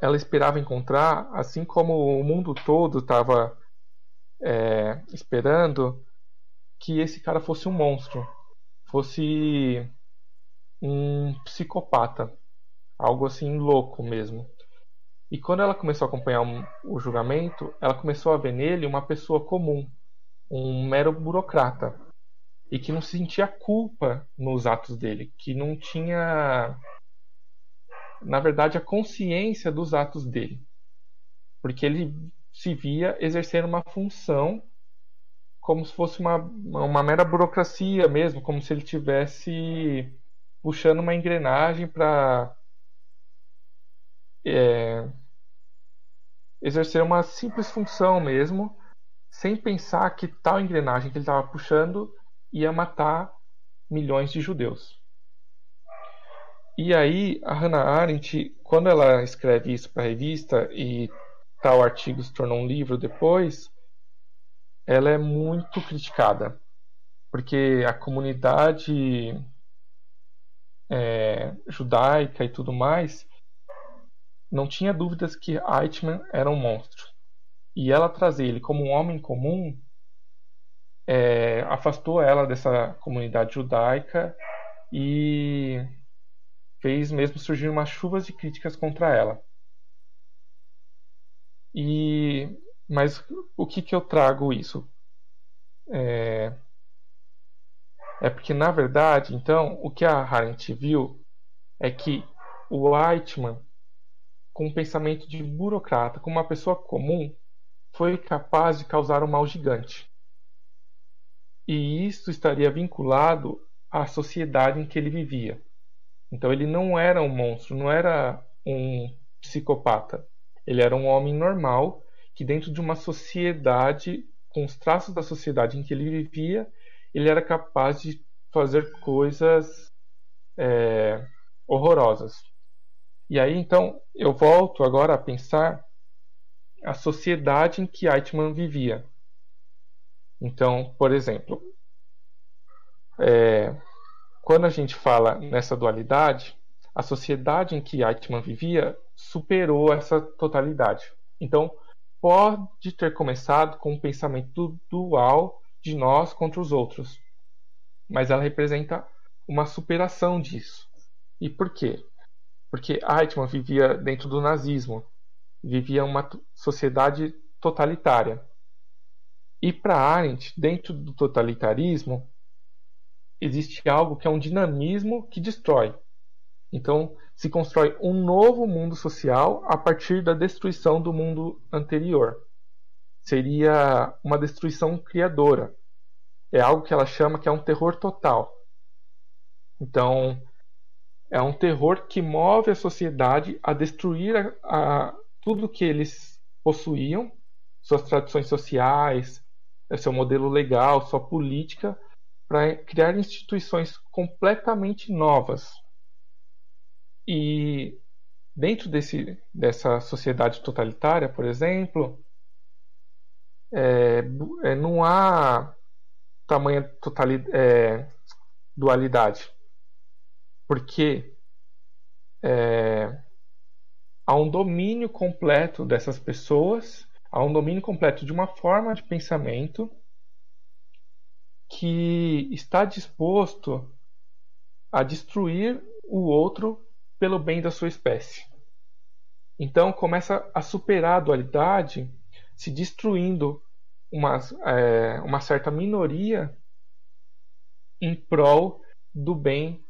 ela esperava encontrar, assim como o mundo todo estava é, esperando, que esse cara fosse um monstro, fosse um psicopata, algo assim louco mesmo. E quando ela começou a acompanhar um, o julgamento, ela começou a ver nele uma pessoa comum, um mero burocrata, e que não sentia culpa nos atos dele, que não tinha, na verdade, a consciência dos atos dele, porque ele se via exercendo uma função como se fosse uma, uma mera burocracia mesmo, como se ele tivesse puxando uma engrenagem para é, exercer uma simples função mesmo, sem pensar que tal engrenagem que ele estava puxando ia matar milhões de judeus. E aí a Hannah Arendt, quando ela escreve isso para a revista e tal artigo se tornou um livro depois, ela é muito criticada, porque a comunidade é, judaica e tudo mais não tinha dúvidas que Eichmann era um monstro. E ela trazer ele como um homem comum é, afastou ela dessa comunidade judaica e fez mesmo surgir umas chuvas de críticas contra ela. E mas o que que eu trago isso? É, é porque na verdade, então, o que a Arendt viu é que o Eichmann com um pensamento de burocrata, como uma pessoa comum, foi capaz de causar um mal gigante. E isso estaria vinculado à sociedade em que ele vivia. Então ele não era um monstro, não era um psicopata. Ele era um homem normal que dentro de uma sociedade com os traços da sociedade em que ele vivia, ele era capaz de fazer coisas é, horrorosas. E aí então eu volto agora a pensar a sociedade em que Eichmann vivia. Então, por exemplo, é, quando a gente fala nessa dualidade, a sociedade em que Eichmann vivia superou essa totalidade. Então, pode ter começado com um pensamento dual de nós contra os outros, mas ela representa uma superação disso. E por quê? Porque Eichmann vivia dentro do nazismo, vivia uma sociedade totalitária. E para Arendt, dentro do totalitarismo, existe algo que é um dinamismo que destrói. Então, se constrói um novo mundo social a partir da destruição do mundo anterior. Seria uma destruição criadora. É algo que ela chama que é um terror total. Então, é um terror que move a sociedade a destruir a, a, tudo que eles possuíam, suas tradições sociais, seu modelo legal, sua política, para criar instituições completamente novas. E dentro desse, dessa sociedade totalitária, por exemplo, é, é, não há tamanha é, dualidade porque é, há um domínio completo dessas pessoas, há um domínio completo de uma forma de pensamento que está disposto a destruir o outro pelo bem da sua espécie. Então começa a superar a dualidade, se destruindo uma, é, uma certa minoria em prol do bem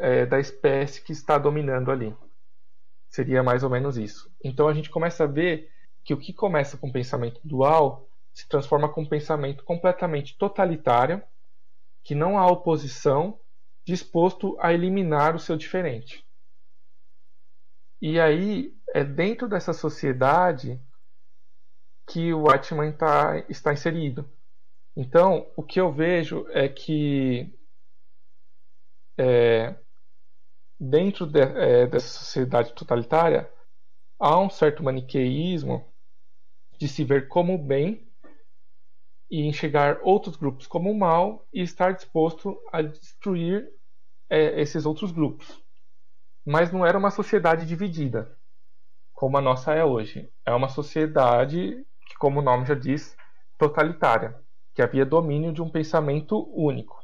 é, da espécie que está dominando ali. Seria mais ou menos isso. Então a gente começa a ver que o que começa com pensamento dual se transforma com um pensamento completamente totalitário, que não há oposição, disposto a eliminar o seu diferente. E aí é dentro dessa sociedade que o Atman tá, está inserido. Então, o que eu vejo é que é, dentro de, é, dessa sociedade totalitária, há um certo maniqueísmo de se ver como bem e enxergar outros grupos como mal e estar disposto a destruir é, esses outros grupos. Mas não era uma sociedade dividida, como a nossa é hoje. É uma sociedade que, como o nome já diz, totalitária, que havia domínio de um pensamento único.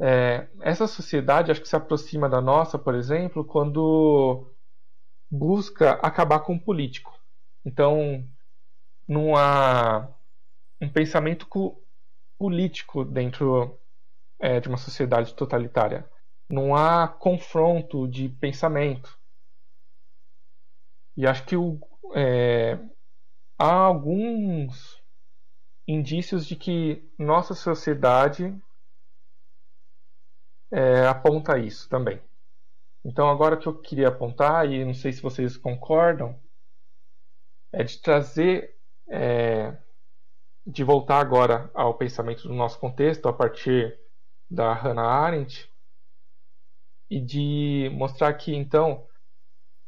É, essa sociedade acho que se aproxima da nossa, por exemplo, quando busca acabar com o político. Então, não há um pensamento político dentro é, de uma sociedade totalitária. Não há confronto de pensamento. E acho que o, é, há alguns indícios de que nossa sociedade é, aponta isso também. Então, agora que eu queria apontar, e não sei se vocês concordam, é de trazer, é, de voltar agora ao pensamento do nosso contexto, a partir da Hannah Arendt, e de mostrar que, então,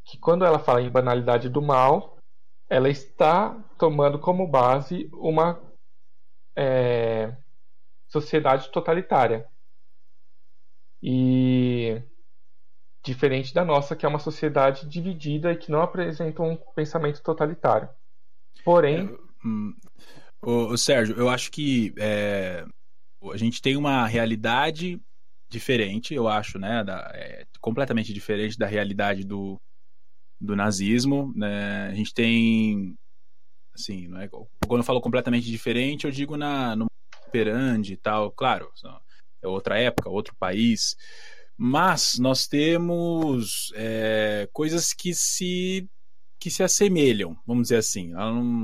que quando ela fala em banalidade do mal, ela está tomando como base uma é, sociedade totalitária. E diferente da nossa, que é uma sociedade dividida e que não apresenta um pensamento totalitário. Porém. Hum, o, Sérgio, eu acho que é, a gente tem uma realidade diferente, eu acho, né? Da, é, completamente diferente da realidade do, do nazismo. Né? A gente tem. Assim, não é, quando eu falo completamente diferente, eu digo na, no perande e tal. Claro, é outra época, outro país. Mas nós temos é, coisas que se, que se assemelham, vamos dizer assim. Não,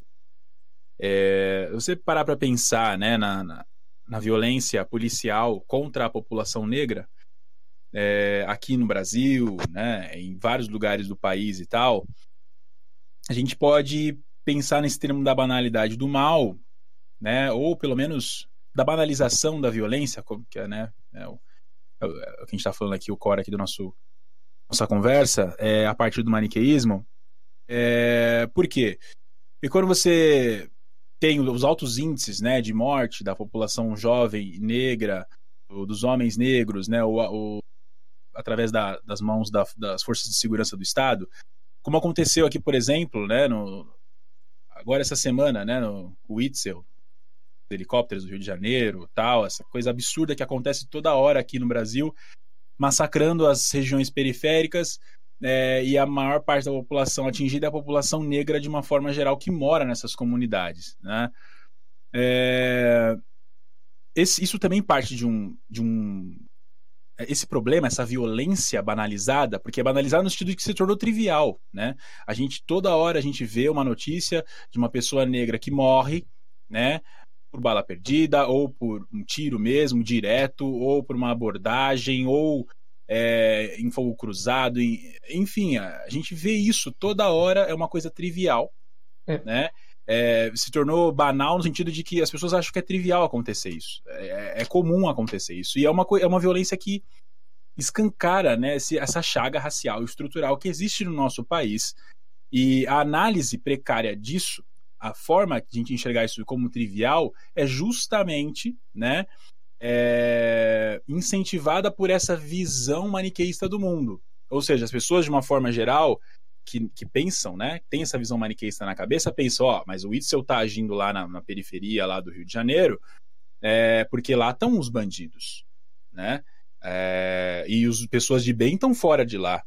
é, você parar para pensar né, na, na, na, violência policial contra a população negra, é, aqui no Brasil, né, em vários lugares do país e tal, a gente pode pensar nesse termo da banalidade do mal, né, ou pelo menos da banalização da violência, que é, né, é o, é o que a gente está falando aqui, o core aqui do nosso nossa conversa, é a partir do maniqueísmo. É, por quê? Porque quando você tem os altos índices né, de morte da população jovem negra, dos homens negros, né, o, o através da, das mãos da, das forças de segurança do Estado, como aconteceu aqui, por exemplo, né, no, agora essa semana, né, no Witzel, helicópteros do Rio de Janeiro, tal, essa coisa absurda que acontece toda hora aqui no Brasil, massacrando as regiões periféricas é, e a maior parte da população atingida é a população negra de uma forma geral que mora nessas comunidades, né? É, esse, isso também parte de um, de um esse problema, essa violência banalizada, porque é banalizada no sentido de que se tornou trivial, né? A gente toda hora a gente vê uma notícia de uma pessoa negra que morre, né? por bala perdida, ou por um tiro mesmo, direto, ou por uma abordagem, ou é, em fogo cruzado. Enfim, a gente vê isso toda hora, é uma coisa trivial, é. né? É, se tornou banal no sentido de que as pessoas acham que é trivial acontecer isso. É, é comum acontecer isso. E é uma, é uma violência que escancara né, esse, essa chaga racial e estrutural que existe no nosso país. E a análise precária disso a forma de a gente enxergar isso como trivial é justamente, né, é, incentivada por essa visão maniqueísta do mundo. Ou seja, as pessoas, de uma forma geral, que, que pensam, né, tem essa visão maniqueísta na cabeça, pensam, ó, mas o Itzel tá agindo lá na, na periferia lá do Rio de Janeiro, é, porque lá estão os bandidos, né, é, e as pessoas de bem estão fora de lá.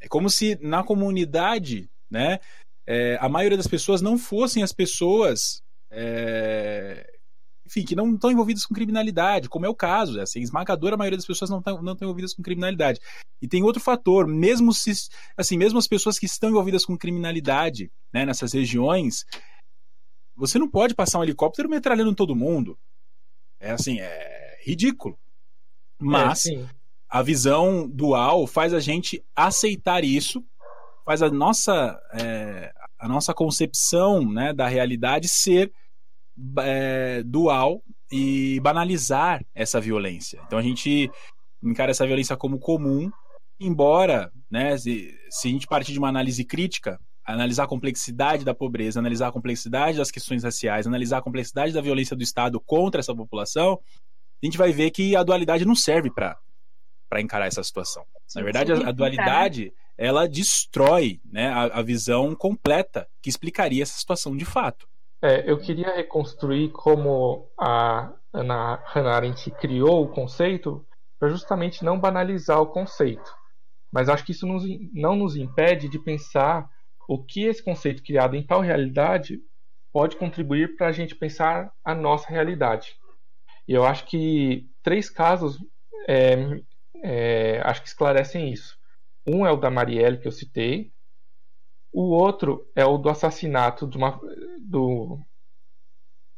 É como se na comunidade, né, é, a maioria das pessoas não fossem as pessoas é, enfim, que não estão envolvidas com criminalidade, como é o caso. Assim, a esmagadora maioria das pessoas não estão não envolvidas com criminalidade. E tem outro fator, mesmo se, assim, mesmo as pessoas que estão envolvidas com criminalidade, né, nessas regiões, você não pode passar um helicóptero metralhando todo mundo. É assim, é ridículo. Mas é, a visão dual faz a gente aceitar isso faz a nossa, é, a nossa concepção né, da realidade ser é, dual e banalizar essa violência. Então a gente encara essa violência como comum, embora, né, se, se a gente partir de uma análise crítica, analisar a complexidade da pobreza, analisar a complexidade das questões raciais, analisar a complexidade da violência do Estado contra essa população, a gente vai ver que a dualidade não serve para encarar essa situação. Na verdade, a, a dualidade ela destrói né, a, a, visão completa que explicaria essa situação de fato. É, eu queria reconstruir como a Ana Hannah Arendt criou o conceito para justamente não banalizar o conceito. Mas acho que isso nos, não nos impede de pensar o que esse conceito criado em tal realidade pode contribuir para a gente pensar a nossa realidade. E eu acho que três casos é, é, acho que esclarecem isso. Um é o da Marielle, que eu citei. O outro é o do assassinato de, uma, do,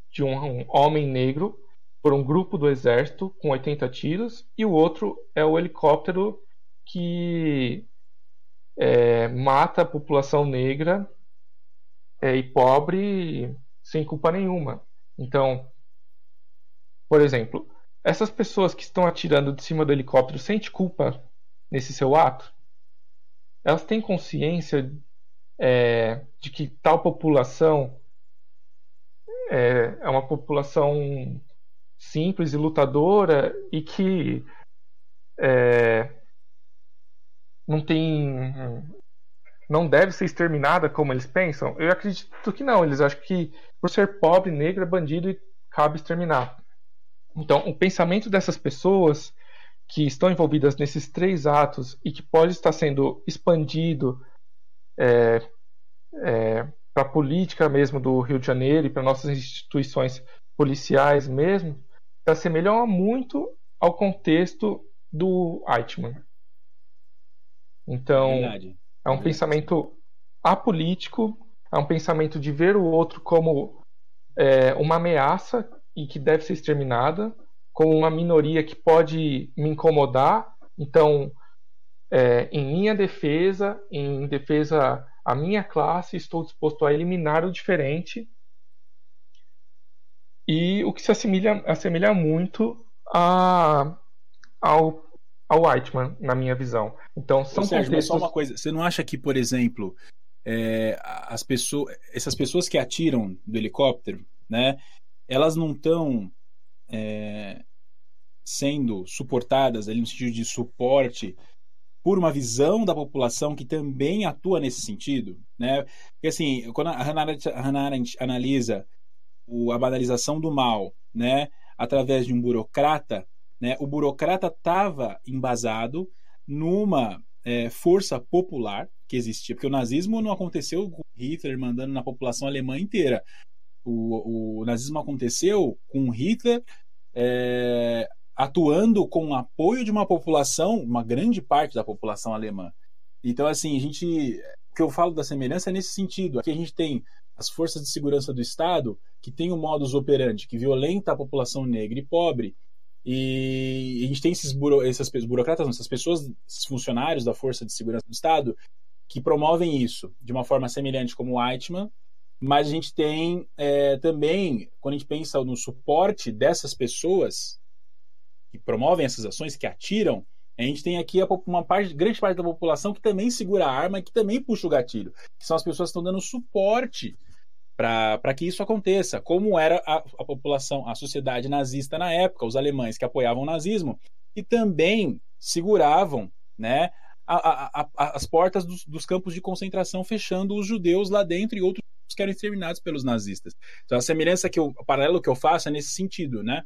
de um, um homem negro por um grupo do exército com 80 tiros. E o outro é o helicóptero que é, mata a população negra é, e pobre sem culpa nenhuma. Então, por exemplo, essas pessoas que estão atirando de cima do helicóptero sentem culpa nesse seu ato? Elas têm consciência é, de que tal população é, é uma população simples e lutadora e que é, não tem não deve ser exterminada como eles pensam? Eu acredito que não. Eles acham que por ser pobre, negro, é bandido e cabe exterminar. Então, o pensamento dessas pessoas que estão envolvidas nesses três atos e que pode estar sendo expandido é, é, para a política mesmo do Rio de Janeiro e para nossas instituições policiais mesmo, se assemelham muito ao contexto do Eichmann. Então, Verdade. é um pensamento apolítico, é um pensamento de ver o outro como é, uma ameaça e que deve ser exterminada, como uma minoria que pode me incomodar. Então, é, em minha defesa, em defesa à minha classe, estou disposto a eliminar o diferente. E o que se assemelha, assemelha muito a, ao, ao Whiteman, na minha visão. Então, são Sérgio, contextos... só uma coisa. Você não acha que, por exemplo, é, as pessoas, essas pessoas que atiram do helicóptero, né? elas não estão é, sendo suportadas ali no sentido de suporte por uma visão da população que também atua nesse sentido, né? Porque assim, quando a Hannah Arendt, analisa o, a banalização do mal, né, através de um burocrata, né, o burocrata estava embasado numa é, força popular que existia, porque o nazismo não aconteceu com Hitler mandando na população alemã inteira o, o nazismo aconteceu com Hitler é, atuando com o apoio de uma população, uma grande parte da população alemã. Então, assim, a gente. O que eu falo da semelhança é nesse sentido. Aqui a gente tem as forças de segurança do Estado que tem um modus operandi que violenta a população negra e pobre. E a gente tem esses buro, essas burocratas, essas pessoas, esses funcionários da Força de Segurança do Estado que promovem isso de uma forma semelhante como o Eichmann, mas a gente tem é, também, quando a gente pensa no suporte dessas pessoas que promovem essas ações, que atiram, a gente tem aqui uma parte, grande parte da população que também segura a arma e que também puxa o gatilho, que são as pessoas que estão dando suporte para que isso aconteça, como era a, a, população, a sociedade nazista na época, os alemães que apoiavam o nazismo, e também seguravam né, a, a, as portas dos, dos, campos de concentração, fechando os judeus lá dentro e outros que eram exterminados pelos nazistas. Então a semelhança que eu, o paralelo que eu faço é nesse sentido, né?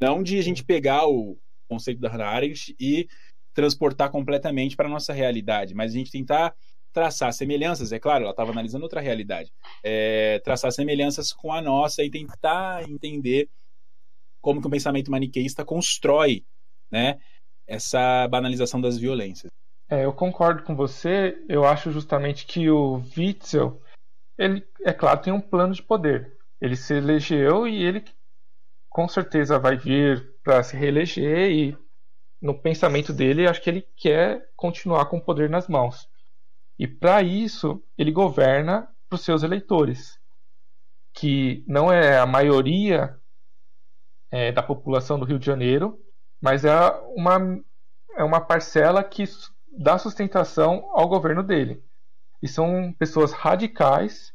Não de a gente pegar o conceito da Hannah Arendt e transportar completamente para a nossa realidade, mas a gente tentar traçar semelhanças, é claro, ela estava analisando outra realidade, é, traçar semelhanças com a nossa e tentar entender como que o pensamento maniqueísta constrói, né, essa banalização das violências. É, eu concordo com você. Eu acho justamente que o Witzel ele, é claro, tem um plano de poder. Ele se elegeu e ele com certeza vai vir para se reeleger e no pensamento dele acho que ele quer continuar com o poder nas mãos. E para isso ele governa para os seus eleitores, que não é a maioria é, da população do Rio de Janeiro, mas é uma, é uma parcela que dar sustentação ao governo dele. E são pessoas radicais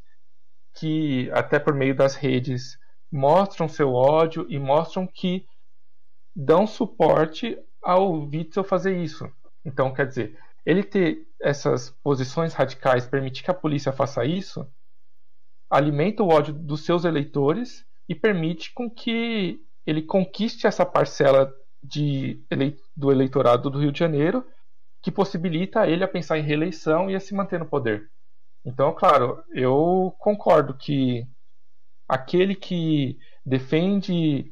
que, até por meio das redes, mostram seu ódio e mostram que dão suporte ao Witzel fazer isso. Então, quer dizer, ele ter essas posições radicais, permitir que a polícia faça isso, alimenta o ódio dos seus eleitores e permite com que ele conquiste essa parcela de ele... do eleitorado do Rio de Janeiro que possibilita ele a pensar em reeleição e a se manter no poder. Então, claro, eu concordo que aquele que defende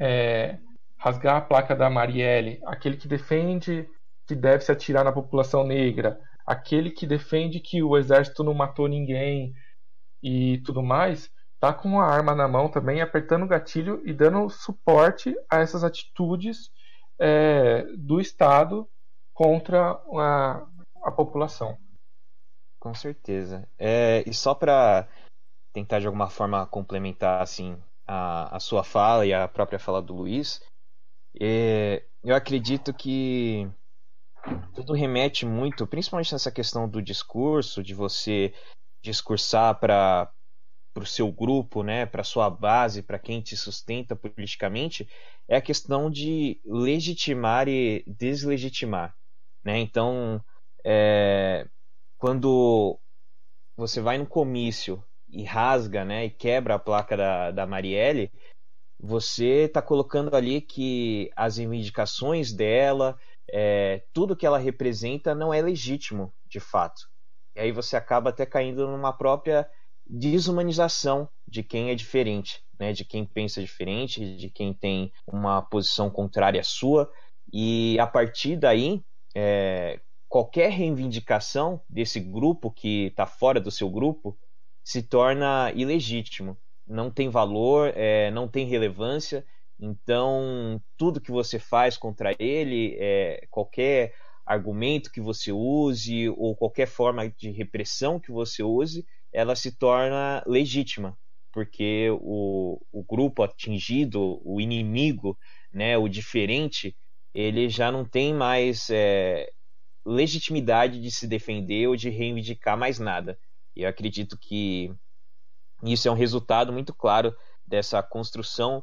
é, rasgar a placa da Marielle, aquele que defende que deve se atirar na população negra, aquele que defende que o exército não matou ninguém e tudo mais, tá com a arma na mão também, apertando o gatilho e dando suporte a essas atitudes é, do Estado contra a, a população. Com certeza. É, e só para tentar de alguma forma complementar assim a, a sua fala e a própria fala do Luiz, é, eu acredito que tudo remete muito, principalmente nessa questão do discurso, de você discursar para o seu grupo, né, para sua base, para quem te sustenta politicamente, é a questão de legitimar e deslegitimar, né? Então, é, quando você vai no comício e rasga, né, e quebra a placa da, da Marielle, você está colocando ali que as reivindicações dela, é, tudo que ela representa não é legítimo, de fato. E aí você acaba até caindo numa própria desumanização de quem é diferente, né? de quem pensa diferente, de quem tem uma posição contrária à sua. E a partir daí, é, qualquer reivindicação desse grupo que está fora do seu grupo se torna ilegítimo. Não tem valor, é, não tem relevância. Então, tudo que você faz contra ele, é, qualquer argumento que você use ou qualquer forma de repressão que você use, ela se torna legítima, porque o, o grupo atingido, o inimigo, né, o diferente, ele já não tem mais é, legitimidade de se defender ou de reivindicar mais nada. Eu acredito que isso é um resultado muito claro dessa construção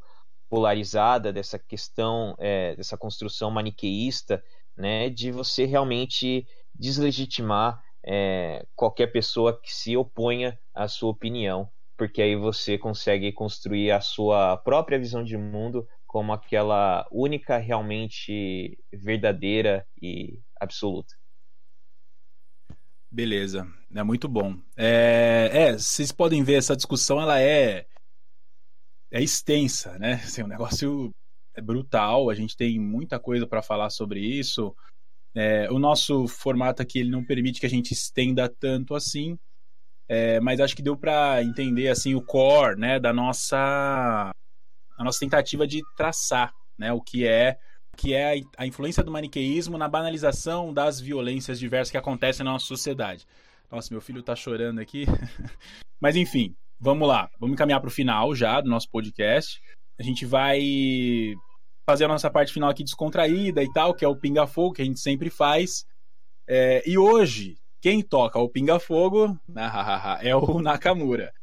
polarizada, dessa questão, é, dessa construção maniqueísta, né, de você realmente deslegitimar é, qualquer pessoa que se oponha à sua opinião, porque aí você consegue construir a sua própria visão de mundo como aquela única, realmente verdadeira e absoluta. Beleza, é muito bom. É, é, vocês podem ver essa discussão, ela é é extensa, né? Assim, o negócio é brutal. A gente tem muita coisa para falar sobre isso. É, o nosso formato aqui ele não permite que a gente estenda tanto assim, é, mas acho que deu para entender assim o core, né, da nossa a nossa tentativa de traçar, né, o que é que é a influência do maniqueísmo na banalização das violências diversas que acontecem na nossa sociedade. Nossa, meu filho tá chorando aqui. Mas enfim, vamos lá. Vamos caminhar para o final já do nosso podcast. A gente vai fazer a nossa parte final aqui descontraída e tal, que é o Pinga Fogo, que a gente sempre faz. É, e hoje, quem toca o Pinga Fogo é o Nakamura.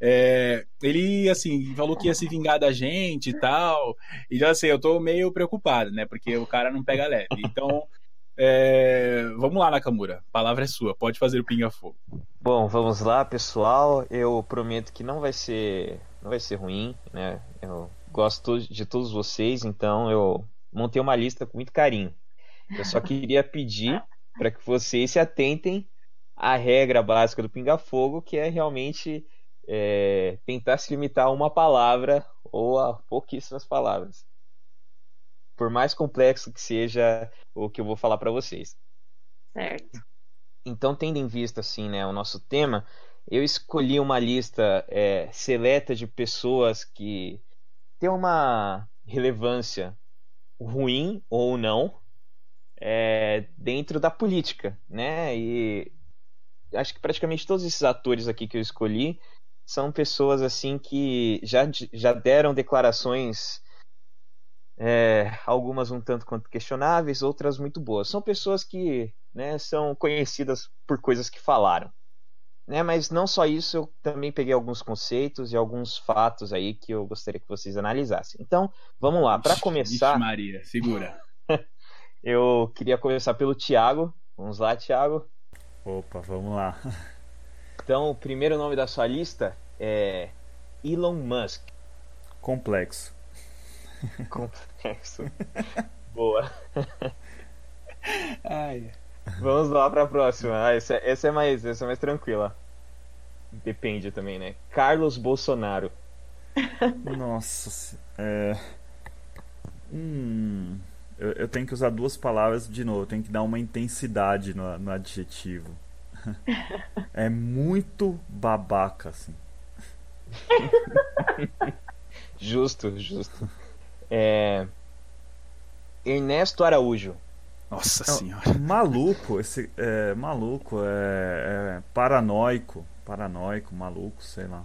É, ele, assim, falou que ia se vingar da gente e tal. E já sei, eu tô meio preocupado, né? Porque o cara não pega leve. Então, é, vamos lá, Nakamura. A palavra é sua. Pode fazer o Pinga Fogo. Bom, vamos lá, pessoal. Eu prometo que não vai ser, não vai ser ruim, né? Eu gosto de todos vocês, então eu montei uma lista com muito carinho. Eu só queria pedir para que vocês se atentem à regra básica do Pinga Fogo, que é realmente é, tentar se limitar a uma palavra ou a pouquíssimas palavras. Por mais complexo que seja o que eu vou falar para vocês. Certo. Então, tendo em vista assim, né, o nosso tema, eu escolhi uma lista é, seleta de pessoas que ter uma relevância ruim ou não é, dentro da política, né? E acho que praticamente todos esses atores aqui que eu escolhi são pessoas assim que já, já deram declarações É, algumas um tanto quanto questionáveis, outras muito boas. São pessoas que né, são conhecidas por coisas que falaram. Né, mas não só isso, eu também peguei alguns conceitos e alguns fatos aí que eu gostaria que vocês analisassem. Então, vamos lá. Para começar. Ixi Maria, segura. eu queria começar pelo Tiago. Vamos lá, Tiago. Opa, vamos lá. Então, o primeiro nome da sua lista é Elon Musk. Complexo. Complexo. Boa. Ai. Vamos lá para a próxima. Ah, essa, essa, é mais, essa é mais tranquila. Depende também, né? Carlos Bolsonaro. Nossa, é... Hum, eu, eu, tenho que usar duas palavras de novo. Eu tenho que dar uma intensidade no, no adjetivo. É muito babaca, assim. justo, justo. É... Ernesto Araújo. Nossa senhora. Maluco, esse é maluco, é, é paranoico, paranoico, maluco, sei lá.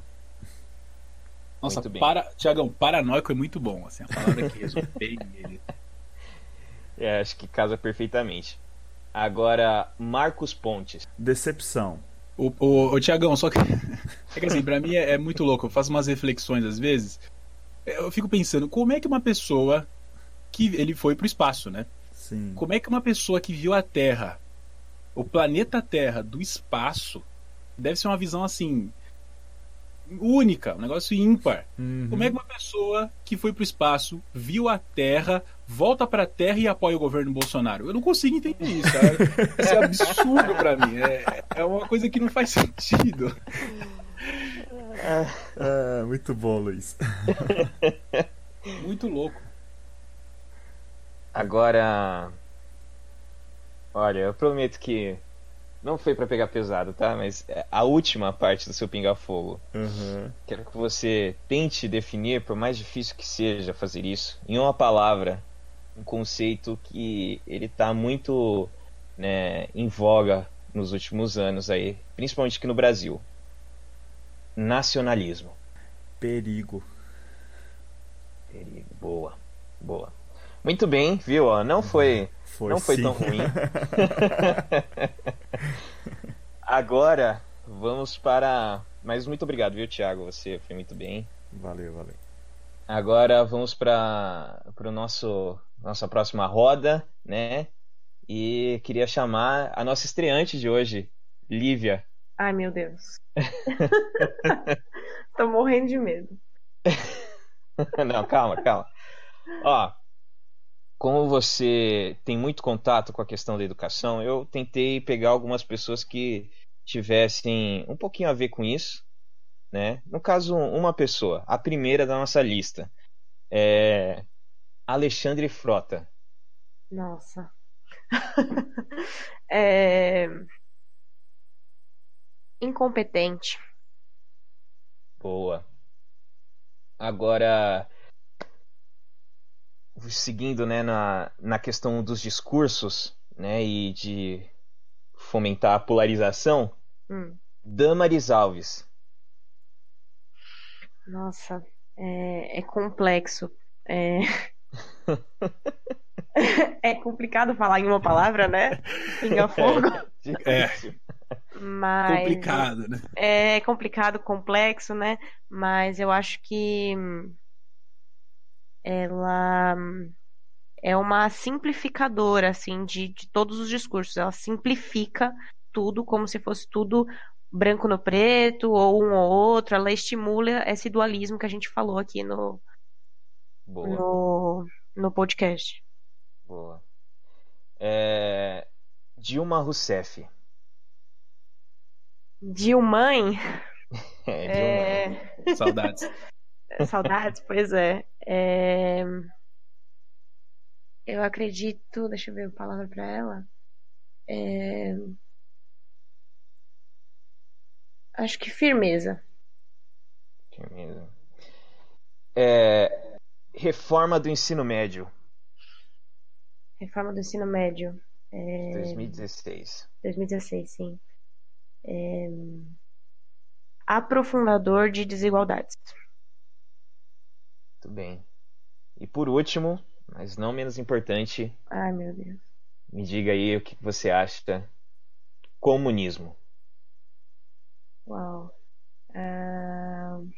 Nossa, para, Tiagão, paranoico é muito bom, assim, a palavra que resume bem ele. É, acho que casa perfeitamente. Agora, Marcos Pontes. Decepção. O, o, o Tiagão, só que. É que assim, pra mim é, é, muito louco. Eu faço umas reflexões às vezes. Eu fico pensando, como é que uma pessoa que ele foi pro espaço, né? Sim. Como é que uma pessoa que viu a Terra, o planeta Terra do espaço, deve ser uma visão assim única, um negócio ímpar. Uhum. Como é que uma pessoa que foi pro espaço, viu a Terra, volta pra Terra e apoia o governo Bolsonaro? Eu não consigo entender isso. Cara. Isso é absurdo para mim. É, é uma coisa que não faz sentido. É, muito bom, Luiz. muito louco. Agora. Olha, eu prometo que não foi para pegar pesado, tá? Mas é a última parte do seu pinga-fogo. Uhum. Quero que você tente definir, por mais difícil que seja fazer isso, em uma palavra, um conceito que ele tá muito né, em voga nos últimos anos aí, principalmente aqui no Brasil. Nacionalismo. Perigo. Perigo. Boa. Boa. Muito bem, viu? Não foi foi, não foi sim. tão ruim. Agora, vamos para. Mas muito obrigado, viu, Thiago? Você foi muito bem. Valeu, valeu. Agora vamos para o nosso nossa próxima roda, né? E queria chamar a nossa estreante de hoje, Lívia. Ai, meu Deus. Tô morrendo de medo. Não, calma, calma. Ó, como você tem muito contato com a questão da educação, eu tentei pegar algumas pessoas que tivessem um pouquinho a ver com isso, né? No caso, uma pessoa, a primeira da nossa lista, é Alexandre Frota. Nossa. é... Incompetente. Boa. Agora, seguindo né, na, na questão dos discursos né, e de fomentar a polarização, hum. Damaris Alves. Nossa, é, é complexo. É... é complicado falar em uma palavra, né? Pinga fogo. É. Mas complicado, né? É complicado, complexo, né? Mas eu acho que ela é uma simplificadora assim de, de todos os discursos. Ela simplifica tudo como se fosse tudo branco no preto ou um ou outro. Ela estimula esse dualismo que a gente falou aqui no no, no podcast. Boa. É... Dilma Rousseff. Dilmãe? É, Dilma. É... Saudades. Saudades, pois é. é. Eu acredito. Deixa eu ver a palavra para ela. É... Acho que firmeza. Firmeza. É... Reforma do ensino médio. Reforma do ensino médio. É... 2016. 2016, sim. É... Aprofundador de desigualdades. Muito bem. E por último, mas não menos importante. Ai, meu Deus. Me diga aí o que você acha comunismo. Uau. Uh...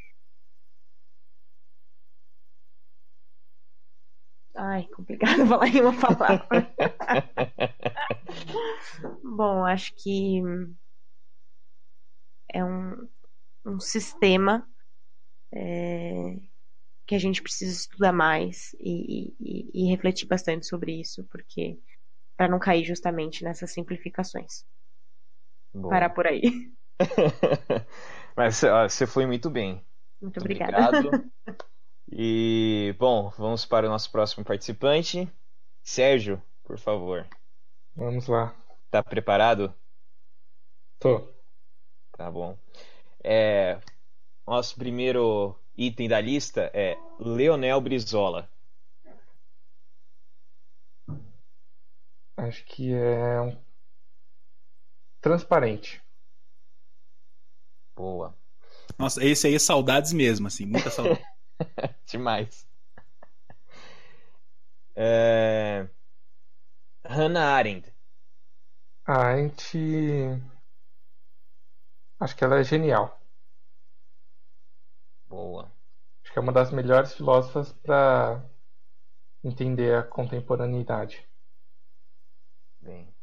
Ai, complicado falar em uma palavra. Bom, acho que é um, um sistema é, que a gente precisa estudar mais e, e, e refletir bastante sobre isso, porque para não cair justamente nessas simplificações. Boa. Parar por aí. Mas ó, você foi muito bem. Muito, muito obrigada. Obrigado. E, bom, vamos para o nosso próximo participante. Sérgio, por favor. Vamos lá. Tá preparado? Tô. Tá bom. É, nosso primeiro item da lista é Leonel Brizola. Acho que é um... transparente. Boa. Nossa, esse aí é saudades mesmo, assim, muita saudade. Demais. É... Hannah Arendt. A Arendt. Acho que ela é genial. Boa. Acho que é uma das melhores filósofas para entender a contemporaneidade. Bem.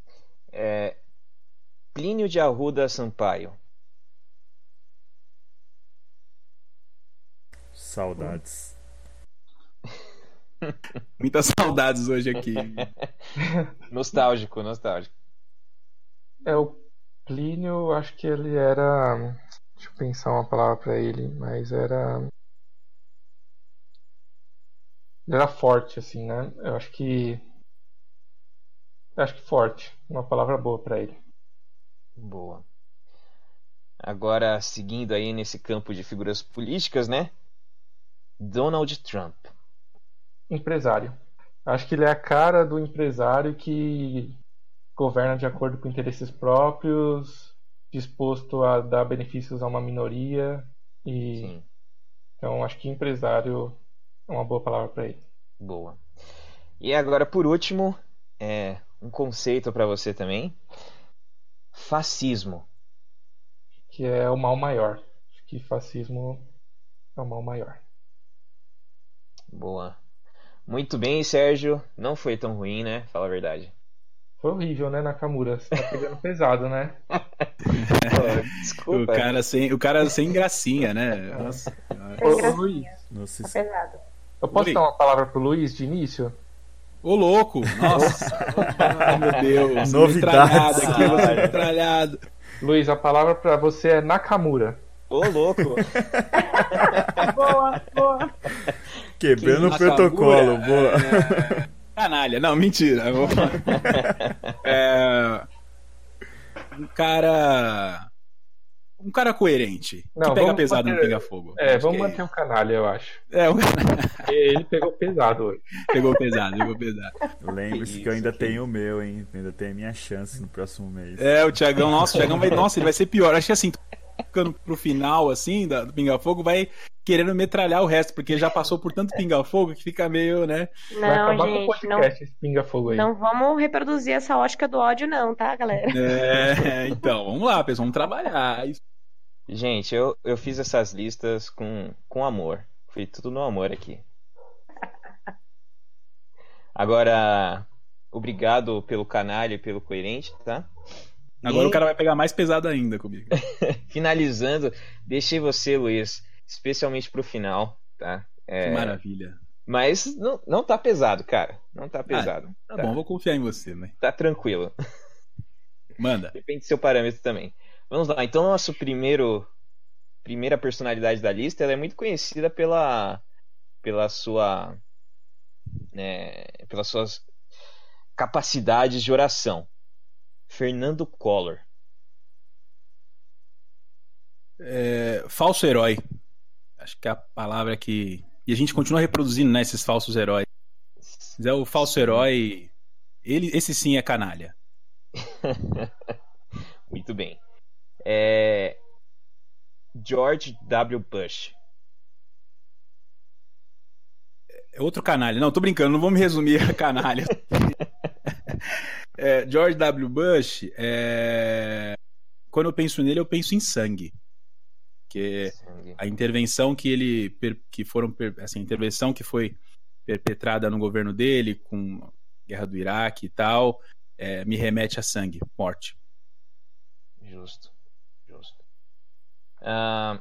É... Plínio de Arruda Sampaio. Saudades. Muitas saudades hoje aqui. nostálgico, nostálgico. É, o Plínio, acho que ele era. Deixa eu pensar uma palavra para ele, mas era. Ele era forte, assim, né? Eu acho que. Eu acho que forte. Uma palavra boa para ele. Boa. Agora, seguindo aí nesse campo de figuras políticas, né? Donald Trump? Empresário. Acho que ele é a cara do empresário que governa de acordo com interesses próprios, disposto a dar benefícios a uma minoria e Sim. então acho que empresário é uma boa palavra para ele. Boa. E agora por último, é um conceito para você também. Fascismo. Que é o mal maior. Acho que fascismo é o mal maior. Boa. Muito bem, Sérgio. Não foi tão ruim, né? Fala a verdade. Foi horrível, né, Nakamura? Você tá pegando pesado, né? Desculpa. O cara, sem, o cara sem gracinha, né? Nossa. Ô, Luiz. Nossa, tá pesado. Eu posso Oi. dar uma palavra pro Luiz de início? Ô, louco! Nossa! Ai, meu Deus! Novidade aqui, metralhado. Luiz, a palavra para você é Nakamura. Ô, louco! boa, boa. Quebrando o protocolo, boa. É... Canalha, não, mentira. é... Um cara. Um cara coerente. Não, que pega pesado manter... não pega fogo. É, vamos manter é... o canalha, eu acho. É, o... Ele pegou pesado hoje. Pegou pesado, pegou pesado. Lembre-se que, que, eu ainda que... tenho o meu, hein? ainda tenho a minha chance no próximo mês. É, o Thiagão, nossa, o Thiagão vai. Nossa, ele vai ser pior. Acho que assim, ficando pro final, assim, da, do Pinga Fogo, vai querendo metralhar o resto, porque já passou por tanto Pinga Fogo que fica meio, né? Não, gente, não, Pinga Fogo aí. não vamos reproduzir essa ótica do ódio, não, tá, galera? É, então, vamos lá, pessoal, vamos trabalhar. Gente, eu, eu fiz essas listas com, com amor. Foi tudo no amor aqui. Agora, obrigado pelo canalha e pelo coerente, tá? Agora e... o cara vai pegar mais pesado ainda comigo. Finalizando, deixei você, Luiz, especialmente pro final, tá? É... Que maravilha. Mas não, não tá pesado, cara. Não tá pesado. Ah, tá, tá, bom, vou confiar em você, né? Tá tranquilo. Manda. Depende do seu parâmetro também. Vamos lá. Então, nosso primeiro primeira personalidade da lista, ela é muito conhecida pela pela sua né, pelas suas capacidades de oração. Fernando Collor. É, falso herói. Acho que é a palavra que. E a gente continua reproduzindo né, esses falsos heróis. Mas é o falso herói. Ele, esse sim é canalha. Muito bem. É... George W. Bush. é outro canalha. Não, tô brincando, não vou me resumir a canalha. é, George W. Bush, é... quando eu penso nele, eu penso em sangue. Que a intervenção que ele que foram assim, a intervenção que foi perpetrada no governo dele com a guerra do Iraque e tal, é, me remete a sangue, morte. Justo, justo. Uh,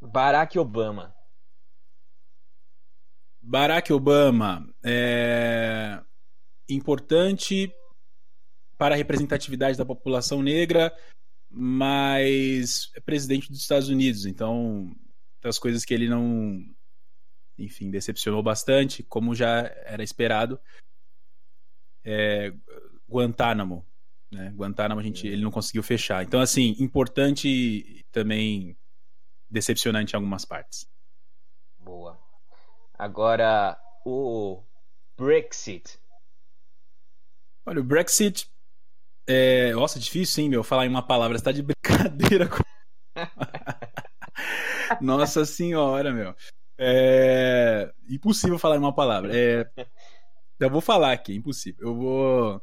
Barack Obama. Barack Obama é importante para a representatividade da população negra, mas é presidente dos Estados Unidos, então das coisas que ele não, enfim, decepcionou bastante, como já era esperado. É, Guantánamo, né? Guantánamo a gente, ele não conseguiu fechar. Então assim, importante e também decepcionante em algumas partes. Boa. Agora o Brexit. Olha, o Brexit é... Nossa, difícil, hein, meu, falar em uma palavra. Você tá de brincadeira com. Nossa senhora, meu. É impossível falar em uma palavra. É... Eu vou falar aqui, impossível. Eu vou.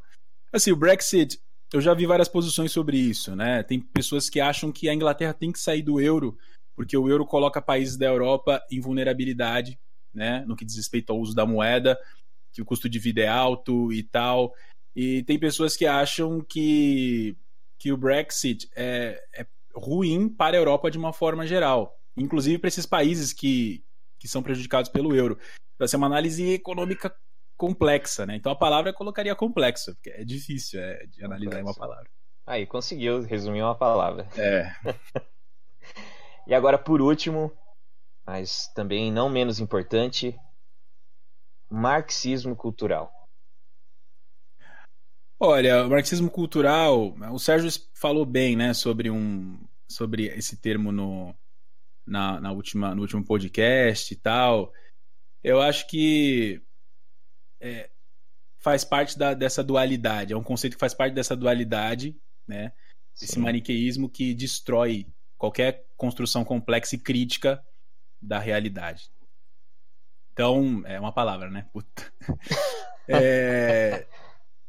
Assim, o Brexit, eu já vi várias posições sobre isso, né? Tem pessoas que acham que a Inglaterra tem que sair do euro, porque o euro coloca países da Europa em vulnerabilidade, né? No que diz respeito ao uso da moeda, que o custo de vida é alto e tal. E tem pessoas que acham que, que o Brexit é, é ruim para a Europa de uma forma geral, inclusive para esses países que, que são prejudicados pelo euro. Vai ser uma análise econômica complexa, né? Então a palavra eu colocaria complexa, porque é difícil é, de analisar uma palavra. Aí, conseguiu resumir uma palavra. É. e agora, por último, mas também não menos importante, marxismo cultural. Olha, o marxismo cultural, o Sérgio falou bem, né, sobre um sobre esse termo no, na, na última, no último podcast e tal. Eu acho que é, faz parte da, dessa dualidade, é um conceito que faz parte dessa dualidade, né? Sim. Esse maniqueísmo que destrói qualquer construção complexa e crítica da realidade. Então, é uma palavra, né? Puta. É,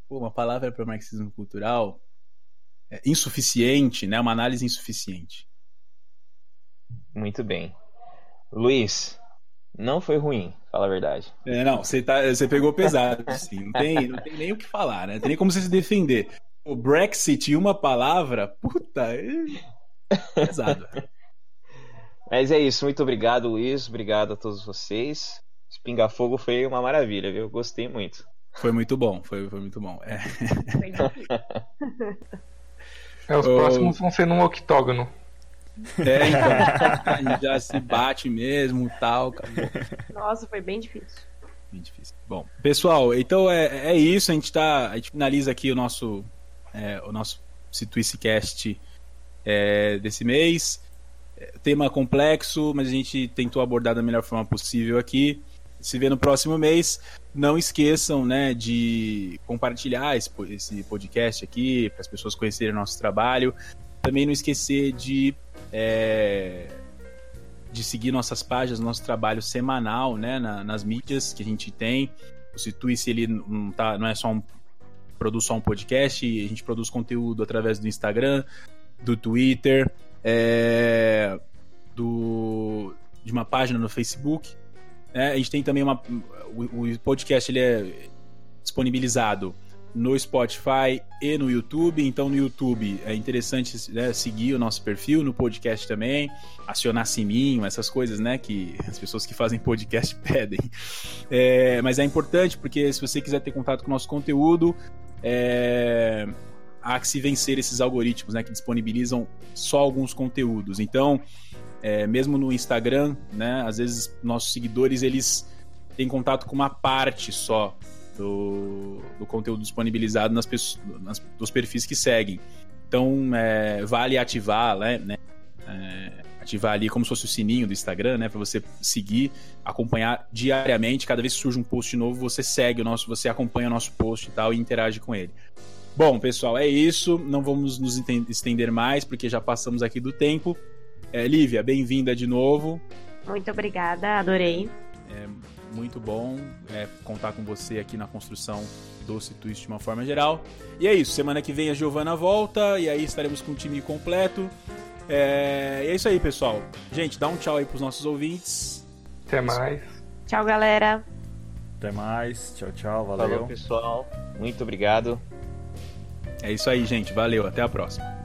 Pô, uma palavra para o marxismo cultural é insuficiente, né? Uma análise insuficiente. Muito bem. Luiz, não foi ruim, fala a verdade. É, não, você, tá, você pegou pesado, assim. Não tem, não tem nem o que falar, né? Não tem nem como você se defender. O Brexit e uma palavra, puta, é pesado. Mas é isso, muito obrigado, Luiz. Obrigado a todos vocês. Espinga Fogo foi uma maravilha, viu? Gostei muito. Foi muito bom, foi, foi muito bom. É. é os próximos vão ser num octógono. É, então. A gente já se bate mesmo tal. Acabou. Nossa, foi bem difícil. Bem difícil. Bom, pessoal, então é, é isso. A gente, tá, a gente finaliza aqui o nosso, é, o nosso Cast é, desse mês. É, tema complexo, mas a gente tentou abordar da melhor forma possível aqui se vê no próximo mês. Não esqueçam né, de compartilhar esse, podcast aqui para as pessoas conhecerem o nosso trabalho. Também não esquecer de, é, de seguir nossas páginas, nosso trabalho semanal né, na, nas mídias que a gente tem. O Situice ele não, tá, não é só um produz só um podcast, a gente produz conteúdo através do Instagram, do Twitter, é, do, de uma página no Facebook é, a gente tem também uma. O, o, podcast ele é disponibilizado no Spotify e no YouTube. Então, no YouTube é interessante né, seguir o nosso perfil, no podcast também, acionar sininho, essas coisas, né? Que as pessoas que fazem podcast pedem. É, mas é importante porque se você quiser ter contato com o nosso conteúdo, é, há que se vencer esses algoritmos, né? Que disponibilizam só alguns conteúdos. Então é, mesmo no Instagram, né? Às vezes nossos seguidores eles têm contato com uma parte só do, do conteúdo disponibilizado nas, nas, dos perfis que seguem. Então é, vale ativar, né? É, ativar ali como se fosse o sininho do Instagram, né? Para você seguir, acompanhar diariamente. Cada vez que surge um post novo, você segue o nosso, você acompanha o nosso post e tal e interage com ele. Bom, pessoal, é isso. Não vamos nos estender mais porque já passamos aqui do tempo. É, Lívia, bem-vinda de novo. Muito obrigada, adorei. É muito bom é, contar com você aqui na construção do Twist de uma forma geral. E é isso, semana que vem a Giovana volta e aí estaremos com o time completo. É, é isso aí, pessoal. Gente, dá um tchau aí pros nossos ouvintes. Até mais. Tchau, galera. Até mais. Tchau, tchau. Valeu. Falou, pessoal. Muito obrigado. É isso aí, gente. Valeu. Até a próxima.